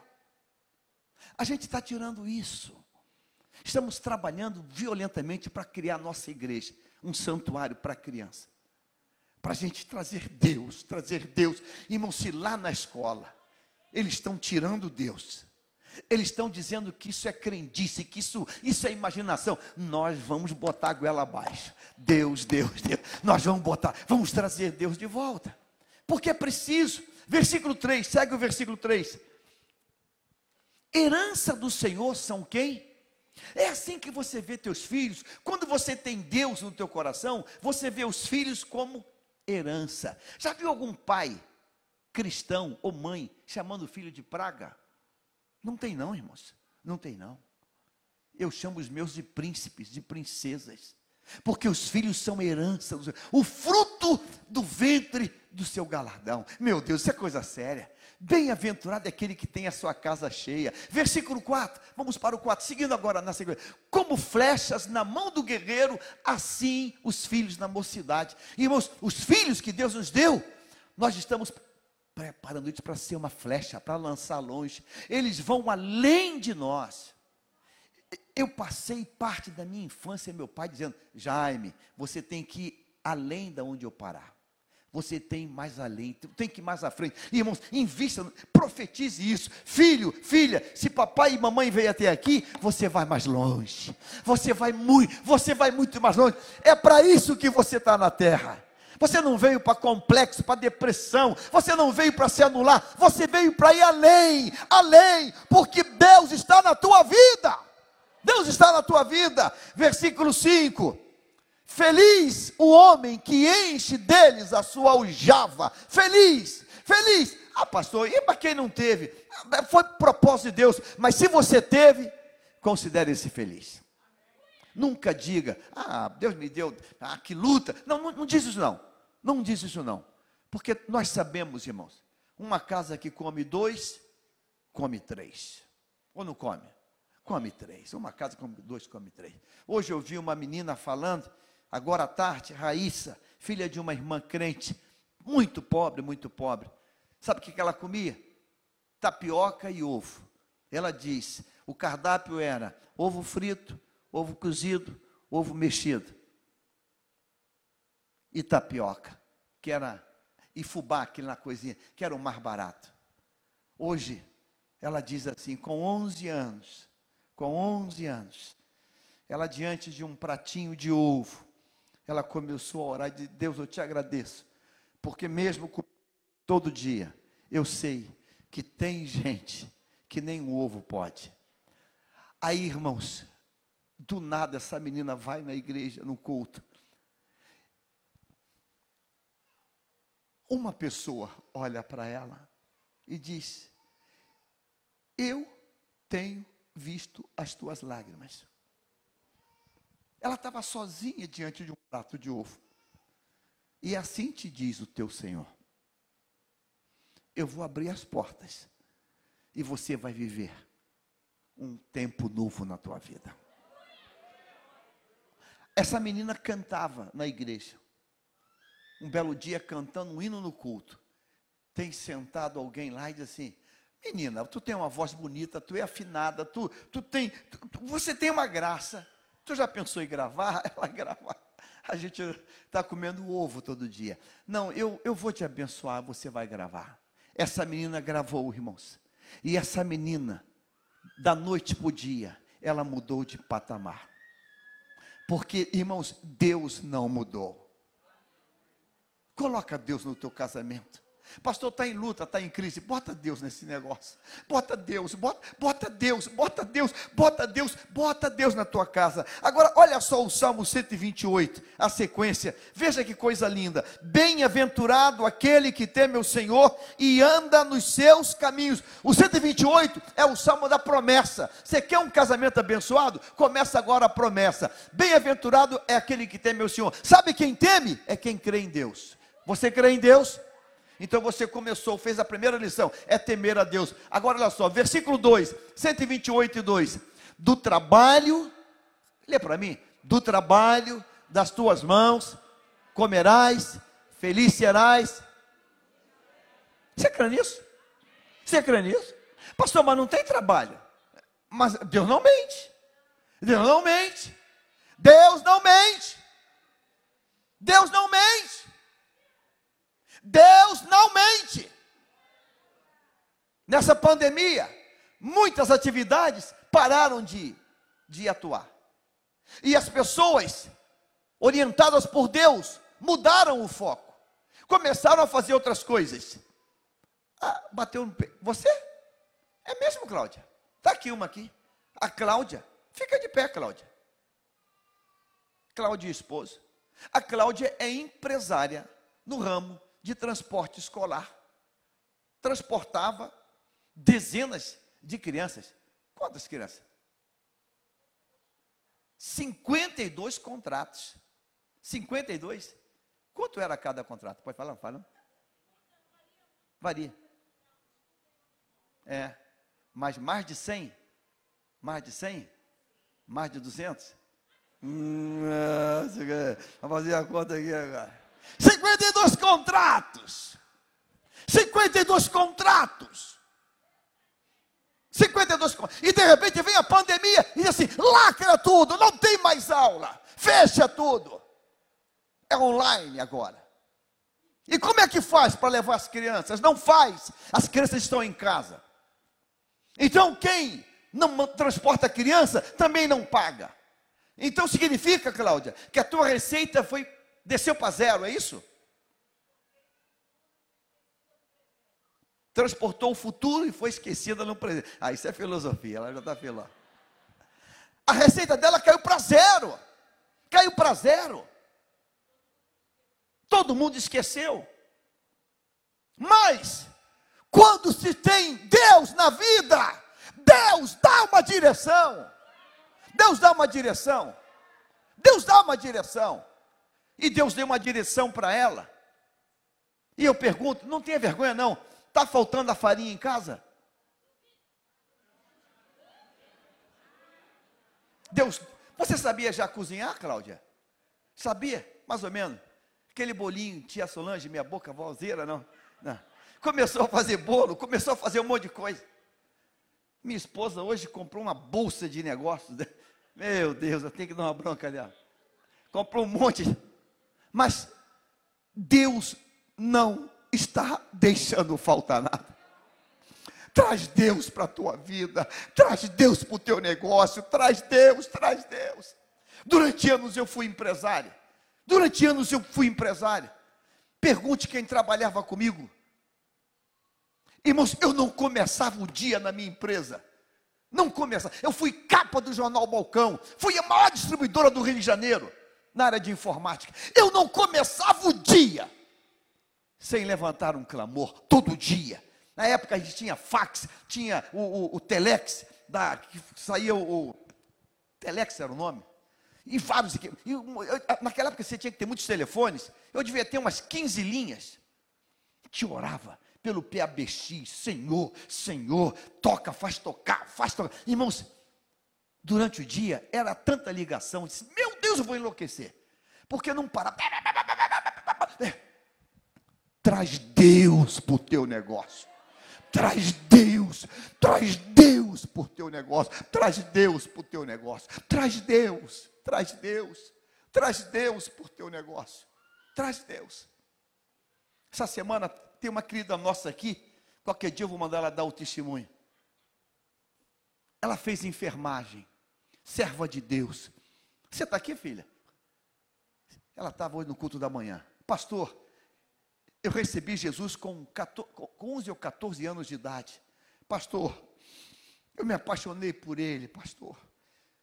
A gente está tirando isso. Estamos trabalhando violentamente para criar nossa igreja, um santuário para criança para a gente trazer Deus, trazer Deus. Irmão, se lá na escola eles estão tirando Deus, eles estão dizendo que isso é crendice, que isso, isso é imaginação. Nós vamos botar a goela abaixo. Deus, Deus, Deus. Nós vamos botar, vamos trazer Deus de volta. Porque é preciso. Versículo 3, segue o versículo 3. Herança do Senhor são quem? É assim que você vê teus filhos. Quando você tem Deus no teu coração, você vê os filhos como herança. Já viu algum pai cristão ou mãe chamando o filho de praga? Não tem não, irmãos. Não tem não. Eu chamo os meus de príncipes, de princesas. Porque os filhos são herança, o fruto do ventre do seu galardão. Meu Deus, isso é coisa séria. Bem-aventurado é aquele que tem a sua casa cheia. Versículo 4, vamos para o 4, seguindo agora na sequência. Como flechas na mão do guerreiro, assim os filhos na mocidade. Irmãos, os filhos que Deus nos deu, nós estamos preparando isso para ser uma flecha, para lançar longe. Eles vão além de nós. Eu passei parte da minha infância, meu pai dizendo: Jaime, você tem que ir além da onde eu parar você tem mais além, tem que ir mais à frente. Irmãos, invista, profetize isso. Filho, filha, se papai e mamãe veio até aqui, você vai mais longe. Você vai muito, você vai muito mais longe. É para isso que você está na terra. Você não veio para complexo, para depressão. Você não veio para se anular. Você veio para ir além, além, porque Deus está na tua vida. Deus está na tua vida. Versículo 5. Feliz o homem que enche deles a sua aljava. Feliz, feliz. Ah, pastor, e para quem não teve? Foi propósito de Deus, mas se você teve, considere-se feliz. Nunca diga, ah, Deus me deu, ah, que luta. Não, não, não diz isso não. Não diz isso não. Porque nós sabemos, irmãos, uma casa que come dois, come três. Ou não come? Come três. Uma casa que come dois, come três. Hoje eu vi uma menina falando agora à tarde, Raíssa, filha de uma irmã crente, muito pobre, muito pobre. Sabe o que ela comia? Tapioca e ovo. Ela diz: o cardápio era ovo frito, ovo cozido, ovo mexido. E tapioca, que era, e fubá, aquele na coisinha, que era o mais barato. Hoje, ela diz assim: com 11 anos, com 11 anos, ela diante de um pratinho de ovo, ela começou a orar e disse: Deus, eu te agradeço, porque mesmo todo dia, eu sei que tem gente que nem o ovo pode. Aí, irmãos, Do nada, essa menina vai na igreja, no culto. Uma pessoa olha para ela e diz: Eu tenho visto as tuas lágrimas. Ela estava sozinha diante de um prato de ovo. E assim te diz o teu Senhor: Eu vou abrir as portas e você vai viver um tempo novo na tua vida. Essa menina cantava na igreja. Um belo dia cantando um hino no culto. Tem sentado alguém lá e diz assim: Menina, tu tem uma voz bonita, tu é afinada, tu, tu tem, tu, você tem uma graça. Tu já pensou em gravar? Ela grava. A gente está comendo ovo todo dia. Não, eu, eu vou te abençoar, você vai gravar. Essa menina gravou, irmãos. E essa menina, da noite para o dia, ela mudou de patamar. Porque, irmãos, Deus não mudou. Coloca Deus no teu casamento. Pastor, está em luta, está em crise. Bota Deus nesse negócio. Bota Deus, bota, bota Deus, bota Deus, bota Deus, bota Deus na tua casa. Agora, olha só o Salmo 128, a sequência. Veja que coisa linda. Bem-aventurado aquele que teme o Senhor e anda nos seus caminhos. O 128 é o Salmo da promessa. Você quer um casamento abençoado? Começa agora a promessa. Bem-aventurado é aquele que teme o Senhor. Sabe quem teme? É quem crê em Deus. Você crê em Deus? Então você começou, fez a primeira lição, é temer a Deus. Agora olha só, versículo 2, 128 e 2. Do trabalho, lê para mim, do trabalho das tuas mãos comerás, feliz serás. Você crê nisso? Você crê nisso? Pastor, mas não tem trabalho. Mas Deus não mente. Deus não mente. Deus não mente. Deus não mente. Deus não mente. Nessa pandemia, muitas atividades pararam de, de atuar. E as pessoas, orientadas por Deus, mudaram o foco. Começaram a fazer outras coisas. Ah, bateu no pé. Você? É mesmo, Cláudia? Está aqui uma aqui. A Cláudia. Fica de pé, Cláudia. Cláudia, esposa. A Cláudia é empresária no ramo de transporte escolar. Transportava dezenas de crianças. Quantas crianças? 52 contratos. 52. Quanto era cada contrato? Pode falar? Fala. Varia. É. Mas mais de 100? Mais de 100? Mais de 200? Hum, é, vamos fazer a conta aqui agora. 52 contratos. 52 contratos. 52 E de repente vem a pandemia e diz assim: lacra tudo, não tem mais aula, fecha tudo. É online agora. E como é que faz para levar as crianças? Não faz, as crianças estão em casa. Então quem não transporta a criança também não paga. Então significa, Cláudia, que a tua receita foi Desceu para zero, é isso? Transportou o futuro e foi esquecida no presente. Ah, isso é filosofia, ela já está filó. A receita dela caiu para zero. Caiu para zero. Todo mundo esqueceu. Mas, quando se tem Deus na vida, Deus dá uma direção. Deus dá uma direção. Deus dá uma direção. E Deus deu uma direção para ela. E eu pergunto: não tenha vergonha, não. Está faltando a farinha em casa? Deus, você sabia já cozinhar, Cláudia? Sabia? Mais ou menos. Aquele bolinho, tia Solange, minha boca vozeira, não. não. Começou a fazer bolo, começou a fazer um monte de coisa. Minha esposa hoje comprou uma bolsa de negócios. Meu Deus, eu tenho que dar uma bronca dela. Comprou um monte. Mas Deus não está deixando faltar nada. Traz Deus para a tua vida, traz Deus para o teu negócio, traz Deus, traz Deus. Durante anos eu fui empresário. Durante anos eu fui empresário. Pergunte quem trabalhava comigo. Irmãos, eu não começava o dia na minha empresa Não começa. Eu fui capa do jornal Balcão, fui a maior distribuidora do Rio de Janeiro na área de informática. Eu não começava o dia sem levantar um clamor todo dia. Na época a gente tinha fax, tinha o, o, o telex, da, que saía o, o, telex era o nome, e vários. E, eu, naquela época você tinha que ter muitos telefones, eu devia ter umas 15 linhas. Te orava pelo PABX, Senhor, Senhor, toca, faz tocar, faz tocar. Irmãos, durante o dia era tanta ligação, disse, meu Deus, eu vou enlouquecer. Porque não para. Traz Deus para o teu negócio. Traz Deus, traz Deus por teu negócio, traz Deus por teu negócio, traz Deus, traz Deus, traz Deus por teu negócio, traz Deus. Essa semana tem uma querida nossa aqui, qualquer dia eu vou mandar ela dar o testemunho. Ela fez enfermagem, serva de Deus. Você está aqui, filha? Ela estava hoje no culto da manhã. Pastor, eu recebi Jesus com, 14, com 11 ou 14 anos de idade. Pastor, eu me apaixonei por ele, pastor.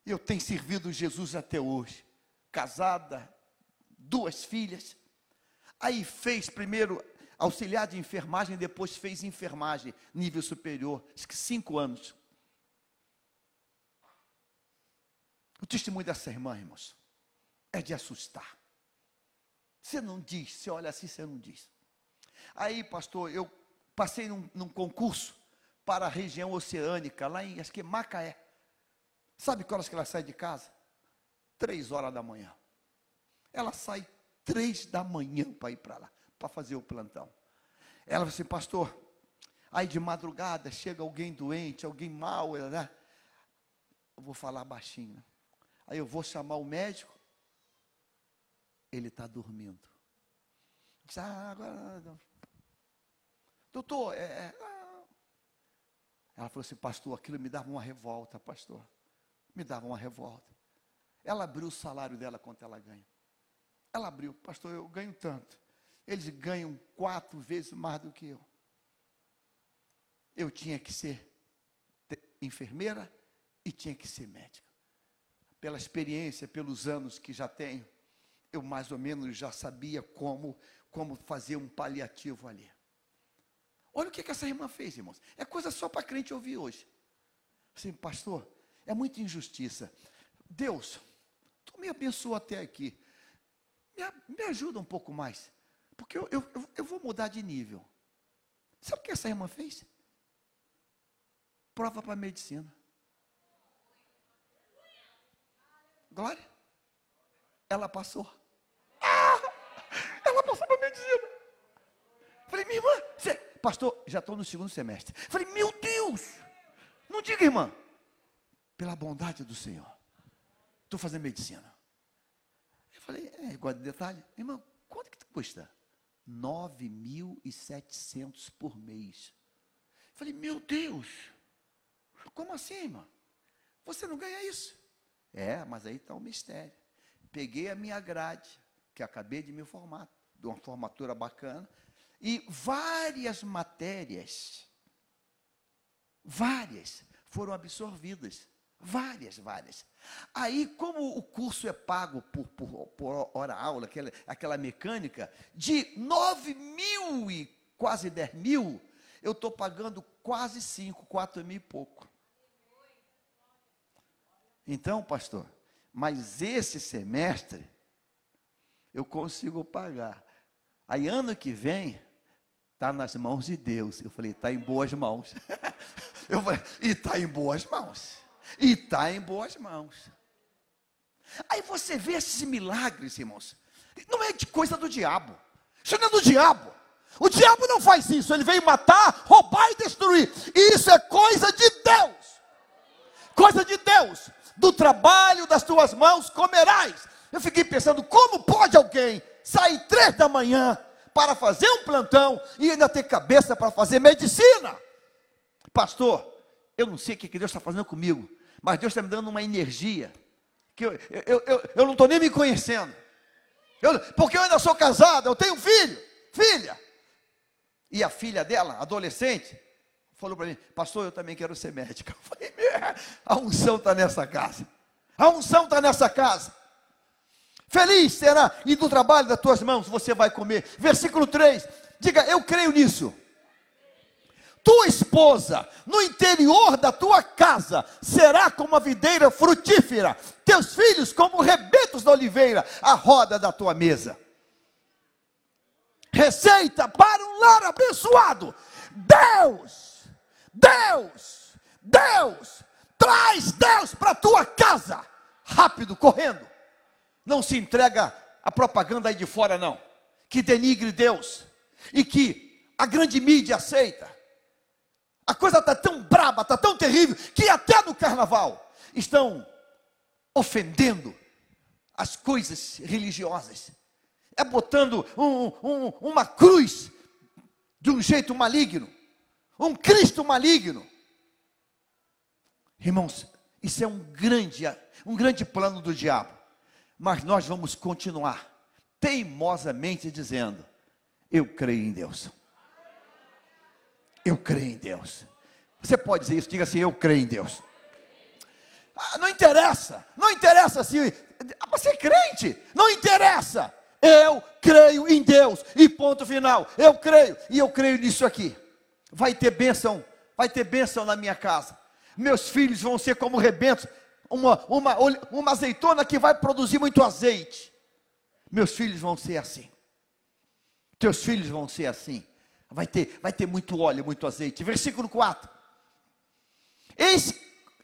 Eu tenho servido Jesus até hoje. Casada, duas filhas. Aí fez primeiro auxiliar de enfermagem, depois fez enfermagem, nível superior, cinco anos. O testemunho dessa irmã, irmãos, é de assustar. Você não diz, você olha assim, você não diz. Aí, pastor, eu passei num, num concurso para a região oceânica, lá em, acho que Macaé. Sabe que horas que ela sai de casa? Três horas da manhã. Ela sai três da manhã para ir para lá, para fazer o plantão. Ela falou assim, pastor, aí de madrugada chega alguém doente, alguém mal, né? eu vou falar baixinho. Aí eu vou chamar o médico, ele está dormindo. Ah, agora Doutor, é, é, ah. ela falou assim, pastor, aquilo me dava uma revolta, pastor. Me dava uma revolta. Ela abriu o salário dela quanto ela ganha. Ela abriu, pastor, eu ganho tanto. Eles ganham quatro vezes mais do que eu. Eu tinha que ser enfermeira e tinha que ser médica. Pela experiência, pelos anos que já tenho, eu mais ou menos já sabia como, como fazer um paliativo ali. Olha o que, que essa irmã fez, irmãos. É coisa só para crente ouvir hoje. Assim, pastor, é muita injustiça. Deus, tu me abençoa até aqui. Me, me ajuda um pouco mais. Porque eu, eu, eu vou mudar de nível. Sabe o que essa irmã fez? Prova para medicina. Glória. Ela passou. Ah, ela passou para medicina. Falei, minha irmã, você, pastor, já estou no segundo semestre. Falei, meu Deus, não diga, irmã, pela bondade do Senhor, estou fazendo medicina. Eu falei, é, igual de detalhe, irmã, quanto que custa? 9.700 por mês. Falei, meu Deus, como assim, irmã? Você não ganha isso? É, mas aí está o mistério. Peguei a minha grade, que acabei de me formar, de uma formatura bacana, e várias matérias, várias, foram absorvidas. Várias, várias. Aí, como o curso é pago por, por, por hora aula, aquela, aquela mecânica, de 9 mil e quase 10 mil, eu estou pagando quase 5, 4 mil e pouco. Então, pastor, mas esse semestre eu consigo pagar. Aí ano que vem Está nas mãos de Deus. Eu falei, está em boas mãos. Eu falei, e está em boas mãos. E está em boas mãos. Aí você vê esses milagres, irmãos. Não é de coisa do diabo. Isso não é do diabo. O diabo não faz isso. Ele veio matar, roubar e destruir. Isso é coisa de Deus. Coisa de Deus. Do trabalho das tuas mãos comerás. Eu fiquei pensando, como pode alguém sair três da manhã para fazer um plantão e ainda ter cabeça para fazer medicina. Pastor, eu não sei o que Deus está fazendo comigo, mas Deus está me dando uma energia que eu, eu, eu, eu não estou nem me conhecendo. Eu, porque eu ainda sou casado, eu tenho filho, filha. E a filha dela, adolescente, falou para mim, pastor, eu também quero ser médica. Eu falei, a unção está nessa casa. A unção está nessa casa. Feliz será, e do trabalho das tuas mãos você vai comer. Versículo 3, diga, eu creio nisso. Tua esposa, no interior da tua casa, será como a videira frutífera, teus filhos como rebentos da oliveira, a roda da tua mesa. Receita para um lar abençoado. Deus, Deus, Deus, traz Deus para a tua casa, rápido, correndo. Não se entrega a propaganda aí de fora, não, que denigre Deus e que a grande mídia aceita. A coisa está tão braba, está tão terrível, que até no carnaval estão ofendendo as coisas religiosas. É botando um, um, uma cruz de um jeito maligno, um Cristo maligno. Irmãos, isso é um grande, um grande plano do diabo. Mas nós vamos continuar teimosamente dizendo: Eu creio em Deus. Eu creio em Deus. Você pode dizer isso, diga assim: Eu creio em Deus. Ah, não interessa, não interessa se você é crente, não interessa. Eu creio em Deus e ponto final. Eu creio e eu creio nisso aqui. Vai ter bênção, vai ter bênção na minha casa. Meus filhos vão ser como rebentos, uma, uma, uma azeitona que vai produzir muito azeite. Meus filhos vão ser assim. Teus filhos vão ser assim. Vai ter, vai ter muito óleo, muito azeite. Versículo 4. Eis,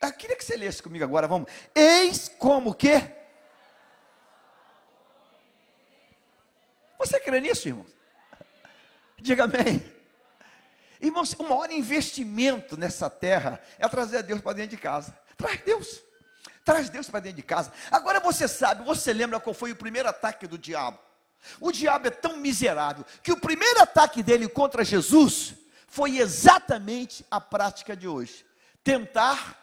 eu queria que você lesse comigo agora, vamos. Eis como que Você crê nisso, irmão? Diga amém. Irmãos, o maior investimento nessa terra é trazer Deus para dentro de casa. Traz Deus. Traz Deus para dentro de casa. Agora você sabe, você lembra qual foi o primeiro ataque do diabo? O diabo é tão miserável que o primeiro ataque dele contra Jesus foi exatamente a prática de hoje: tentar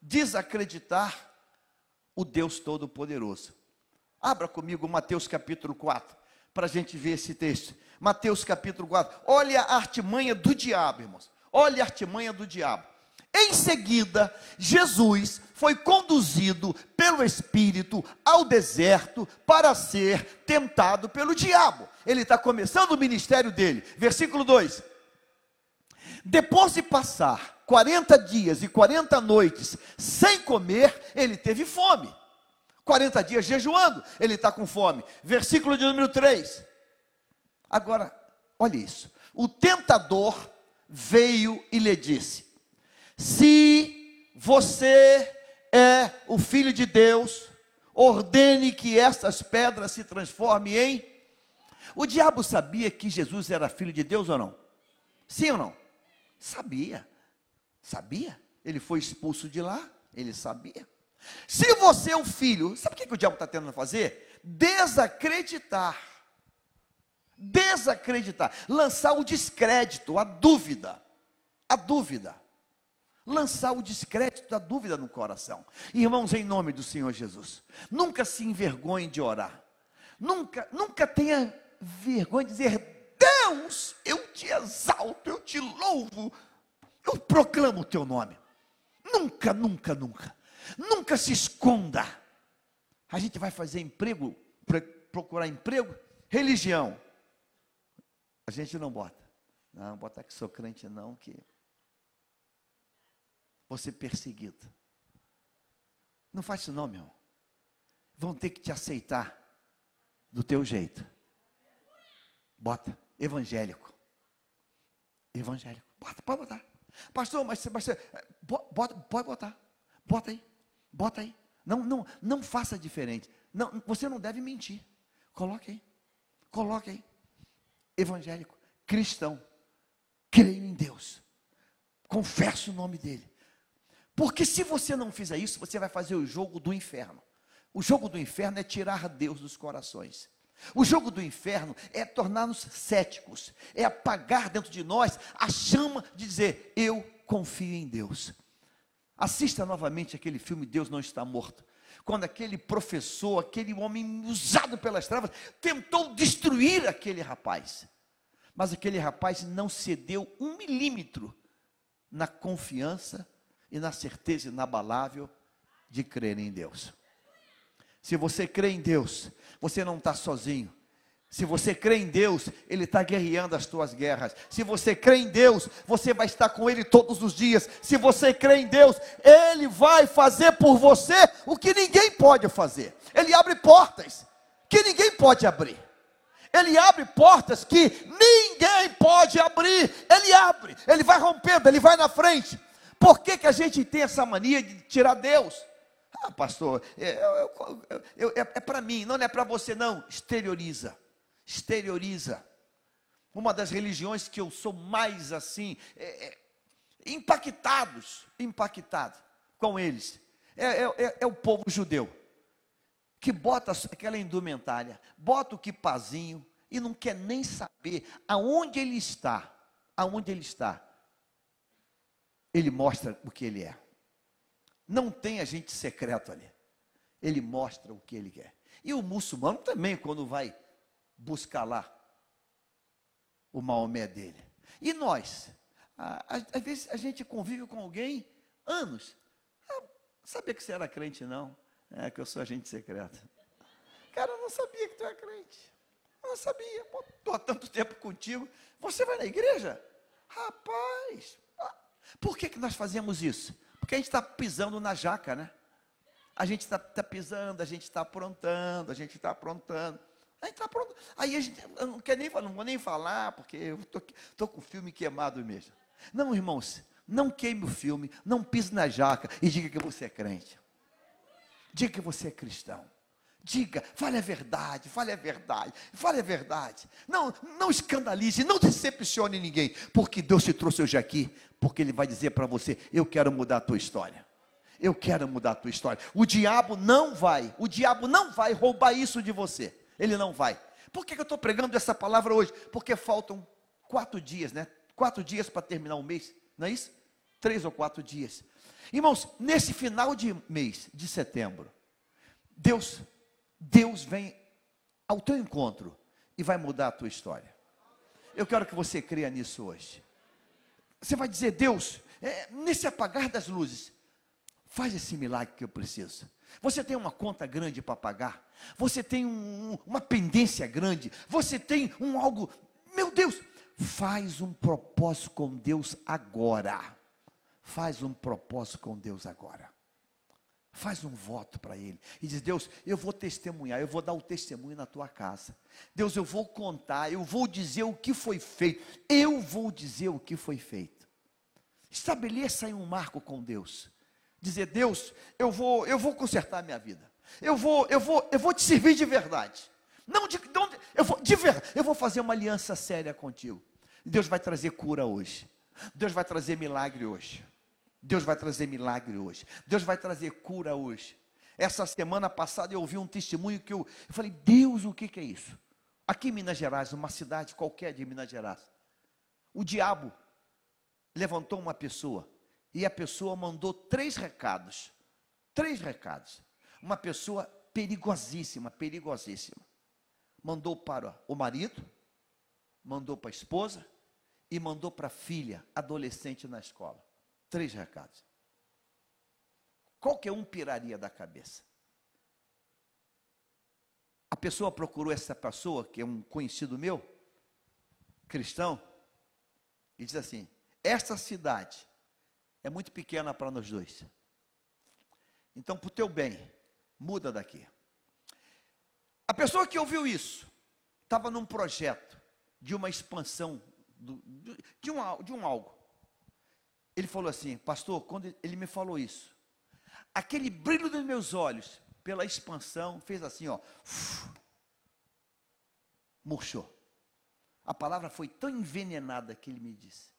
desacreditar o Deus Todo-Poderoso. Abra comigo Mateus capítulo 4 para a gente ver esse texto. Mateus capítulo 4. Olha a artimanha do diabo, irmãos. Olha a artimanha do diabo. Em seguida, Jesus foi conduzido pelo Espírito ao deserto para ser tentado pelo diabo. Ele está começando o ministério dele. Versículo 2: Depois de passar 40 dias e 40 noites sem comer, ele teve fome. 40 dias jejuando, ele está com fome. Versículo de número 3. Agora, olha isso. O tentador veio e lhe disse: Se você é o filho de Deus, ordene que estas pedras se transformem em. O diabo sabia que Jesus era filho de Deus ou não? Sim ou não? Sabia. Sabia. Ele foi expulso de lá, ele sabia. Se você é o filho, sabe o que, que o diabo está tentando fazer? Desacreditar. Desacreditar. Lançar o descrédito, a dúvida. A dúvida. Lançar o descrédito da dúvida no coração. Irmãos, em nome do Senhor Jesus, nunca se envergonhe de orar. Nunca, nunca tenha vergonha de dizer: Deus, eu te exalto, eu te louvo, eu proclamo o teu nome. Nunca, nunca, nunca. Nunca se esconda. A gente vai fazer emprego, procurar emprego, religião. A gente não bota. Não, bota que sou crente não, que vou ser perseguido. Não faz isso não, meu. Vão ter que te aceitar do teu jeito. Bota, evangélico. Evangélico. Bota, pode botar. Pastor, mas, mas bota, pode botar. Bota aí. Bota aí. Não, não, não faça diferente. Não, você não deve mentir. Coloque aí. Coloque aí. Evangélico, cristão. Creio em Deus. Confesso o nome dele. Porque se você não fizer isso, você vai fazer o jogo do inferno. O jogo do inferno é tirar Deus dos corações. O jogo do inferno é tornar-nos céticos, é apagar dentro de nós a chama de dizer: Eu confio em Deus. Assista novamente aquele filme Deus Não Está Morto. Quando aquele professor, aquele homem usado pelas trevas, tentou destruir aquele rapaz. Mas aquele rapaz não cedeu um milímetro na confiança e na certeza inabalável de crer em Deus. Se você crê em Deus, você não está sozinho. Se você crê em Deus, Ele está guerreando as tuas guerras. Se você crê em Deus, você vai estar com Ele todos os dias. Se você crê em Deus, Ele vai fazer por você o que ninguém pode fazer. Ele abre portas que ninguém pode abrir. Ele abre portas que ninguém pode abrir. Ele abre, ele vai rompendo, ele vai na frente. Por que, que a gente tem essa mania de tirar Deus? Ah, pastor, é, é, é, é para mim, não é para você, não. Exterioriza exterioriza. Uma das religiões que eu sou mais assim, é, é, impactados, impactado com eles, é, é, é, é o povo judeu, que bota aquela indumentária, bota o quipazinho e não quer nem saber aonde ele está, aonde ele está. Ele mostra o que ele é. Não tem agente secreto ali. Ele mostra o que ele quer. E o muçulmano também, quando vai buscar lá o Maomé dele. E nós? Às vezes a gente convive com alguém anos. Ah, sabia que você era crente, não? É que eu sou agente secreto. Cara, eu não sabia que tu era crente. Eu não sabia. Estou há tanto tempo contigo. Você vai na igreja? Rapaz, ah, por que, que nós fazemos isso? Porque a gente está pisando na jaca, né? A gente está tá pisando, a gente está aprontando, a gente está aprontando. Aí tá pronto. Aí a gente, eu não quero nem não vou nem falar, porque eu estou com o filme queimado mesmo. Não, irmãos, não queime o filme, não pise na jaca e diga que você é crente. Diga que você é cristão. Diga, fale a verdade, fale a verdade, fale a verdade. Não, não escandalize, não decepcione ninguém, porque Deus te trouxe hoje aqui, porque Ele vai dizer para você: Eu quero mudar a tua história. Eu quero mudar a tua história. O diabo não vai, o diabo não vai roubar isso de você ele não vai. Por que, eu estou pregando essa palavra hoje? Porque faltam quatro dias, né? Quatro dias para terminar o mês, não é isso? Três ou quatro dias. Irmãos, nesse final de mês, de setembro, Deus, Deus vem ao teu encontro e vai mudar a tua história. Eu quero que você creia nisso hoje. Você vai dizer, Deus, é, nesse apagar das luzes, faz esse milagre que eu preciso. Você tem uma conta grande para pagar, você tem um, uma pendência grande, você tem um algo, meu Deus, faz um propósito com Deus agora. Faz um propósito com Deus agora. Faz um voto para Ele. E diz: Deus, eu vou testemunhar, eu vou dar o testemunho na tua casa. Deus, eu vou contar, eu vou dizer o que foi feito. Eu vou dizer o que foi feito. Estabeleça aí um marco com Deus dizer: Deus, eu vou, eu vou consertar a minha vida. Eu vou, eu vou, eu vou te servir de verdade. Não de, não, eu vou de verdade, eu vou fazer uma aliança séria contigo. Deus vai trazer cura hoje. Deus vai trazer milagre hoje. Deus vai trazer milagre hoje. Deus vai trazer cura hoje. Essa semana passada eu ouvi um testemunho que eu, eu falei: Deus, o que, que é isso? Aqui em Minas Gerais, uma cidade qualquer de Minas Gerais, o diabo levantou uma pessoa e a pessoa mandou três recados. Três recados. Uma pessoa perigosíssima, perigosíssima. Mandou para o marido, mandou para a esposa e mandou para a filha, adolescente na escola. Três recados. Qualquer um piraria da cabeça. A pessoa procurou essa pessoa, que é um conhecido meu, cristão, e diz assim: Esta cidade é muito pequena para nós dois. Então, para o teu bem, muda daqui. A pessoa que ouviu isso estava num projeto de uma expansão do, de, um, de um algo. Ele falou assim, pastor, quando ele me falou isso, aquele brilho dos meus olhos pela expansão fez assim, ó, murchou. A palavra foi tão envenenada que ele me disse.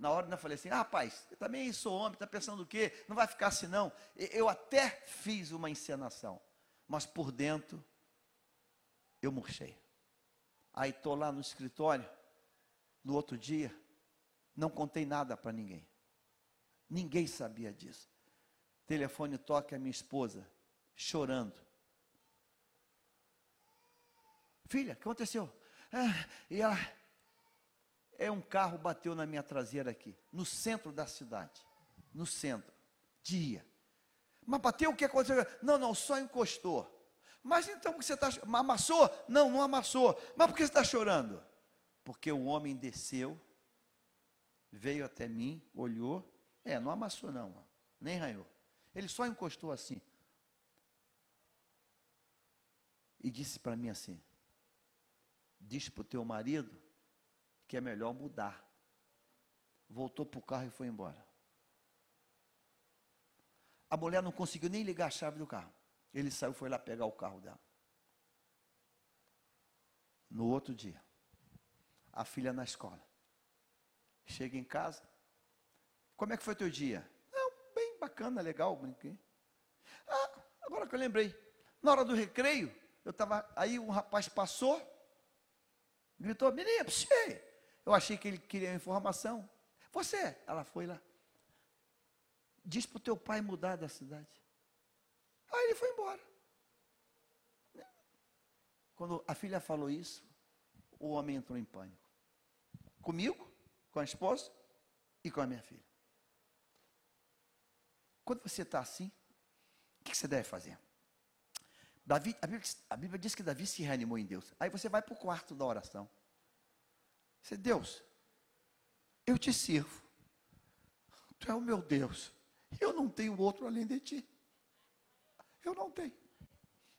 Na hora eu falei assim, ah, rapaz, eu também sou homem, está pensando o quê? Não vai ficar assim não. Eu até fiz uma encenação, mas por dentro eu murchei. Aí estou lá no escritório, no outro dia, não contei nada para ninguém. Ninguém sabia disso. Telefone toca a minha esposa, chorando. Filha, o que aconteceu? Ah, e ela, é um carro bateu na minha traseira aqui, no centro da cidade. No centro. Dia. Mas bateu o que aconteceu? Não, não, só encostou. Mas então você está. Amassou? Não, não amassou. Mas por que você está chorando? Porque o homem desceu, veio até mim, olhou. É, não amassou, não, nem ranhou. Ele só encostou assim. E disse para mim assim: Diz para o teu marido que é melhor mudar. Voltou para o carro e foi embora. A mulher não conseguiu nem ligar a chave do carro. Ele saiu, foi lá pegar o carro dela. No outro dia, a filha na escola. Chega em casa. Como é que foi teu dia? Não, bem bacana, legal, brinquei. Ah, agora que eu lembrei. Na hora do recreio, eu estava. Aí um rapaz passou, gritou, menina, você. Eu achei que ele queria informação. Você, ela foi lá. Diz para o teu pai mudar da cidade. Aí ele foi embora. Quando a filha falou isso, o homem entrou em pânico. Comigo, com a esposa e com a minha filha. Quando você está assim, o que você deve fazer? Davi, a, Bíblia, a Bíblia diz que Davi se reanimou em Deus. Aí você vai para o quarto da oração. Você, Deus, eu te sirvo. Tu é o meu Deus. Eu não tenho outro além de ti. Eu não tenho.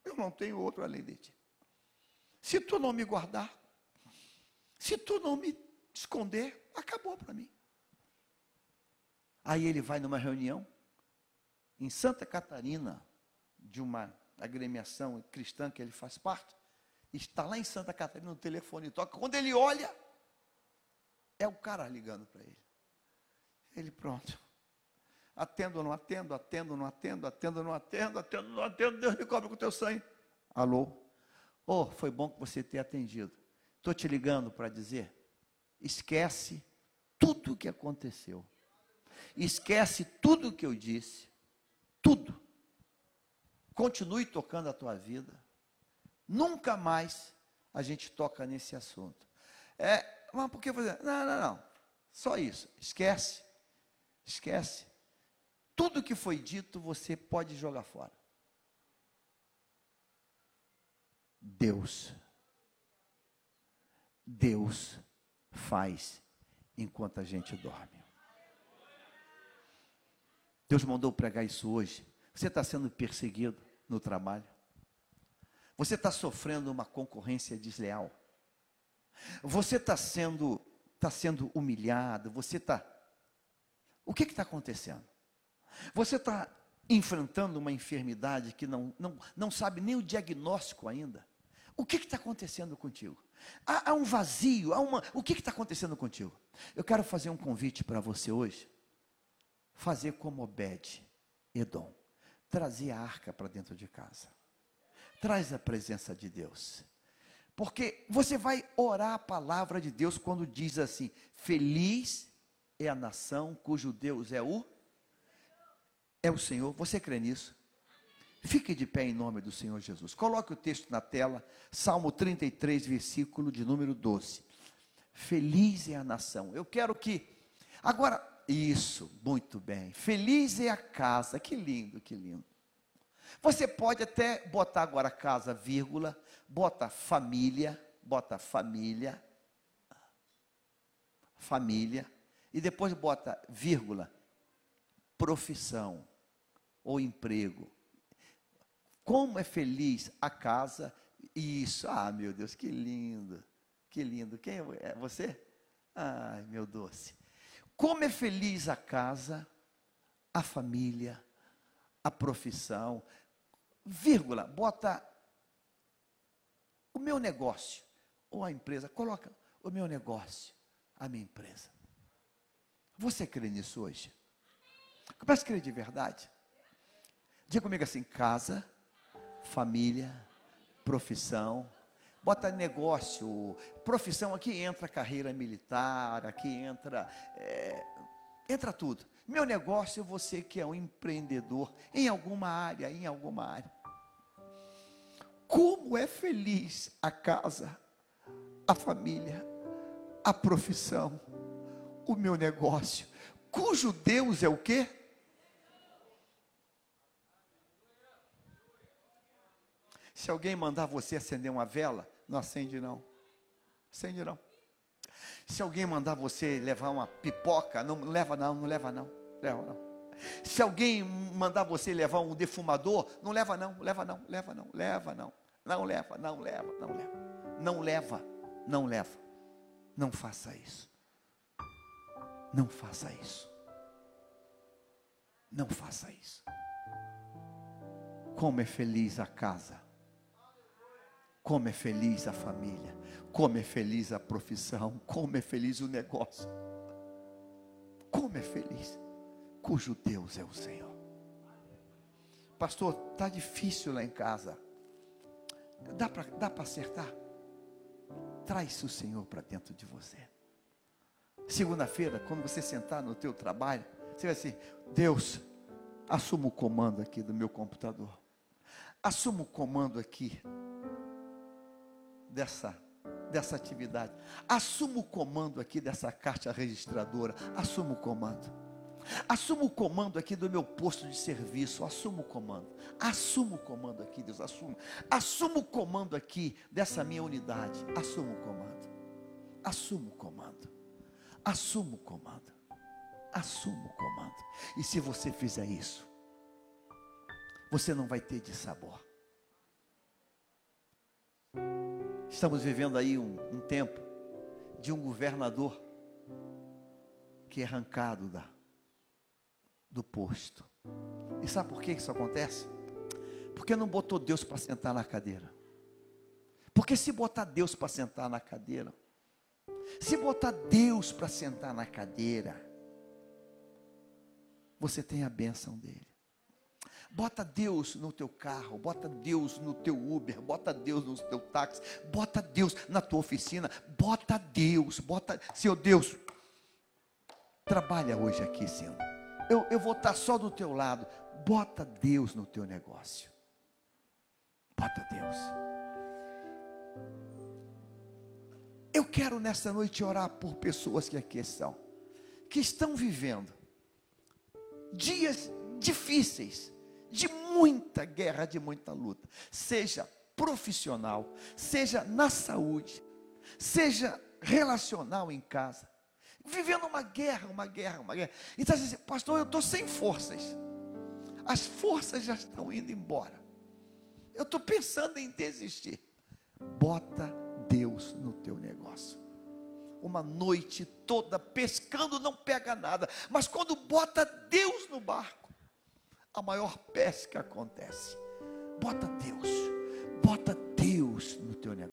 Eu não tenho outro além de ti. Se tu não me guardar, se tu não me esconder, acabou para mim. Aí ele vai numa reunião em Santa Catarina, de uma agremiação cristã que ele faz parte, está lá em Santa Catarina no telefone toca. Quando ele olha, é o cara ligando para ele. Ele pronto. Atendo não atendo, atendo não atendo, atendo não atendo, atendo não atendo, Deus me cobre com o teu sangue. Alô? Oh, foi bom que você tenha atendido. Estou te ligando para dizer, esquece tudo o que aconteceu. Esquece tudo o que eu disse. Tudo. Continue tocando a tua vida. Nunca mais a gente toca nesse assunto. É, mas por que fazer? Não, não, não. Só isso. Esquece. Esquece. Tudo que foi dito você pode jogar fora. Deus. Deus faz enquanto a gente dorme. Deus mandou pregar isso hoje. Você está sendo perseguido no trabalho. Você está sofrendo uma concorrência desleal. Você está sendo, tá sendo humilhado. Você está. O que está acontecendo? Você está enfrentando uma enfermidade que não, não, não sabe nem o diagnóstico ainda. O que está acontecendo contigo? Há, há, um vazio, há uma. O que está acontecendo contigo? Eu quero fazer um convite para você hoje. Fazer como Obed, Edom. Trazer a arca para dentro de casa. Traz a presença de Deus. Porque você vai orar a palavra de Deus quando diz assim: Feliz é a nação cujo Deus é o é o Senhor. Você crê nisso? Fique de pé em nome do Senhor Jesus. Coloque o texto na tela, Salmo 33, versículo de número 12. Feliz é a nação. Eu quero que. Agora, isso, muito bem. Feliz é a casa. Que lindo, que lindo. Você pode até botar agora casa, vírgula, bota família, bota família, família, e depois bota vírgula, profissão ou emprego. Como é feliz a casa. Isso, ah, meu Deus, que lindo, que lindo. Quem é você? Ai, meu doce. Como é feliz a casa, a família, a profissão. Vírgula, bota o meu negócio ou a empresa. Coloca o meu negócio, a minha empresa. Você crê nisso hoje? Começa a crer de verdade. Diga comigo assim: casa, família, profissão. Bota negócio, profissão, aqui entra carreira militar, aqui entra, é, entra tudo. Meu negócio é você que é um empreendedor em alguma área, em alguma área. Como é feliz a casa, a família, a profissão, o meu negócio, cujo Deus é o quê? Se alguém mandar você acender uma vela, não acende não. Acende não. Se alguém mandar você levar uma pipoca, não leva não, não leva não. Leva não. Se alguém mandar você levar um defumador, não leva não, leva não, leva não, leva não. Não leva, não leva, não leva. Não leva, não leva. Não faça isso. Não faça isso. Não faça isso. Como é feliz a casa. Como é feliz a família. Como é feliz a profissão. Como é feliz o negócio. Como é feliz. Cujo Deus é o Senhor. Pastor, está difícil lá em casa. Dá para dá acertar? Traz o Senhor para dentro de você. Segunda-feira, quando você sentar no teu trabalho, você vai assim, Deus, assuma o comando aqui do meu computador. Assuma o comando aqui dessa dessa atividade. Assuma o comando aqui dessa caixa registradora. Assuma o comando. Assuma o comando aqui do meu posto de serviço. Assuma o comando. Assuma o comando aqui, Deus. Assuma. Assuma o comando aqui dessa minha unidade. Assuma o comando. Assuma o comando. Assuma o comando. Assuma o comando. E se você fizer isso, você não vai ter de sabor. Estamos vivendo aí um, um tempo de um governador que é arrancado da, do posto. E sabe por que isso acontece? Porque não botou Deus para sentar na cadeira. Porque se botar Deus para sentar na cadeira, se botar Deus para sentar na cadeira, você tem a bênção dele. Bota Deus no teu carro, bota Deus no teu Uber, bota Deus no teu táxi, bota Deus na tua oficina, bota Deus, bota, Senhor Deus, trabalha hoje aqui, Senhor eu, eu vou estar só do teu lado. Bota Deus no teu negócio. Bota Deus. Eu quero nessa noite orar por pessoas que aqui estão, que estão vivendo dias difíceis, de muita guerra, de muita luta, seja profissional, seja na saúde, seja relacional em casa vivendo uma guerra, uma guerra, uma guerra. E está dizendo, pastor, eu estou sem forças. As forças já estão indo embora. Eu estou pensando em desistir. Bota Deus no teu negócio. Uma noite toda pescando não pega nada, mas quando bota Deus no barco, a maior pesca acontece. Bota Deus, bota Deus no teu negócio.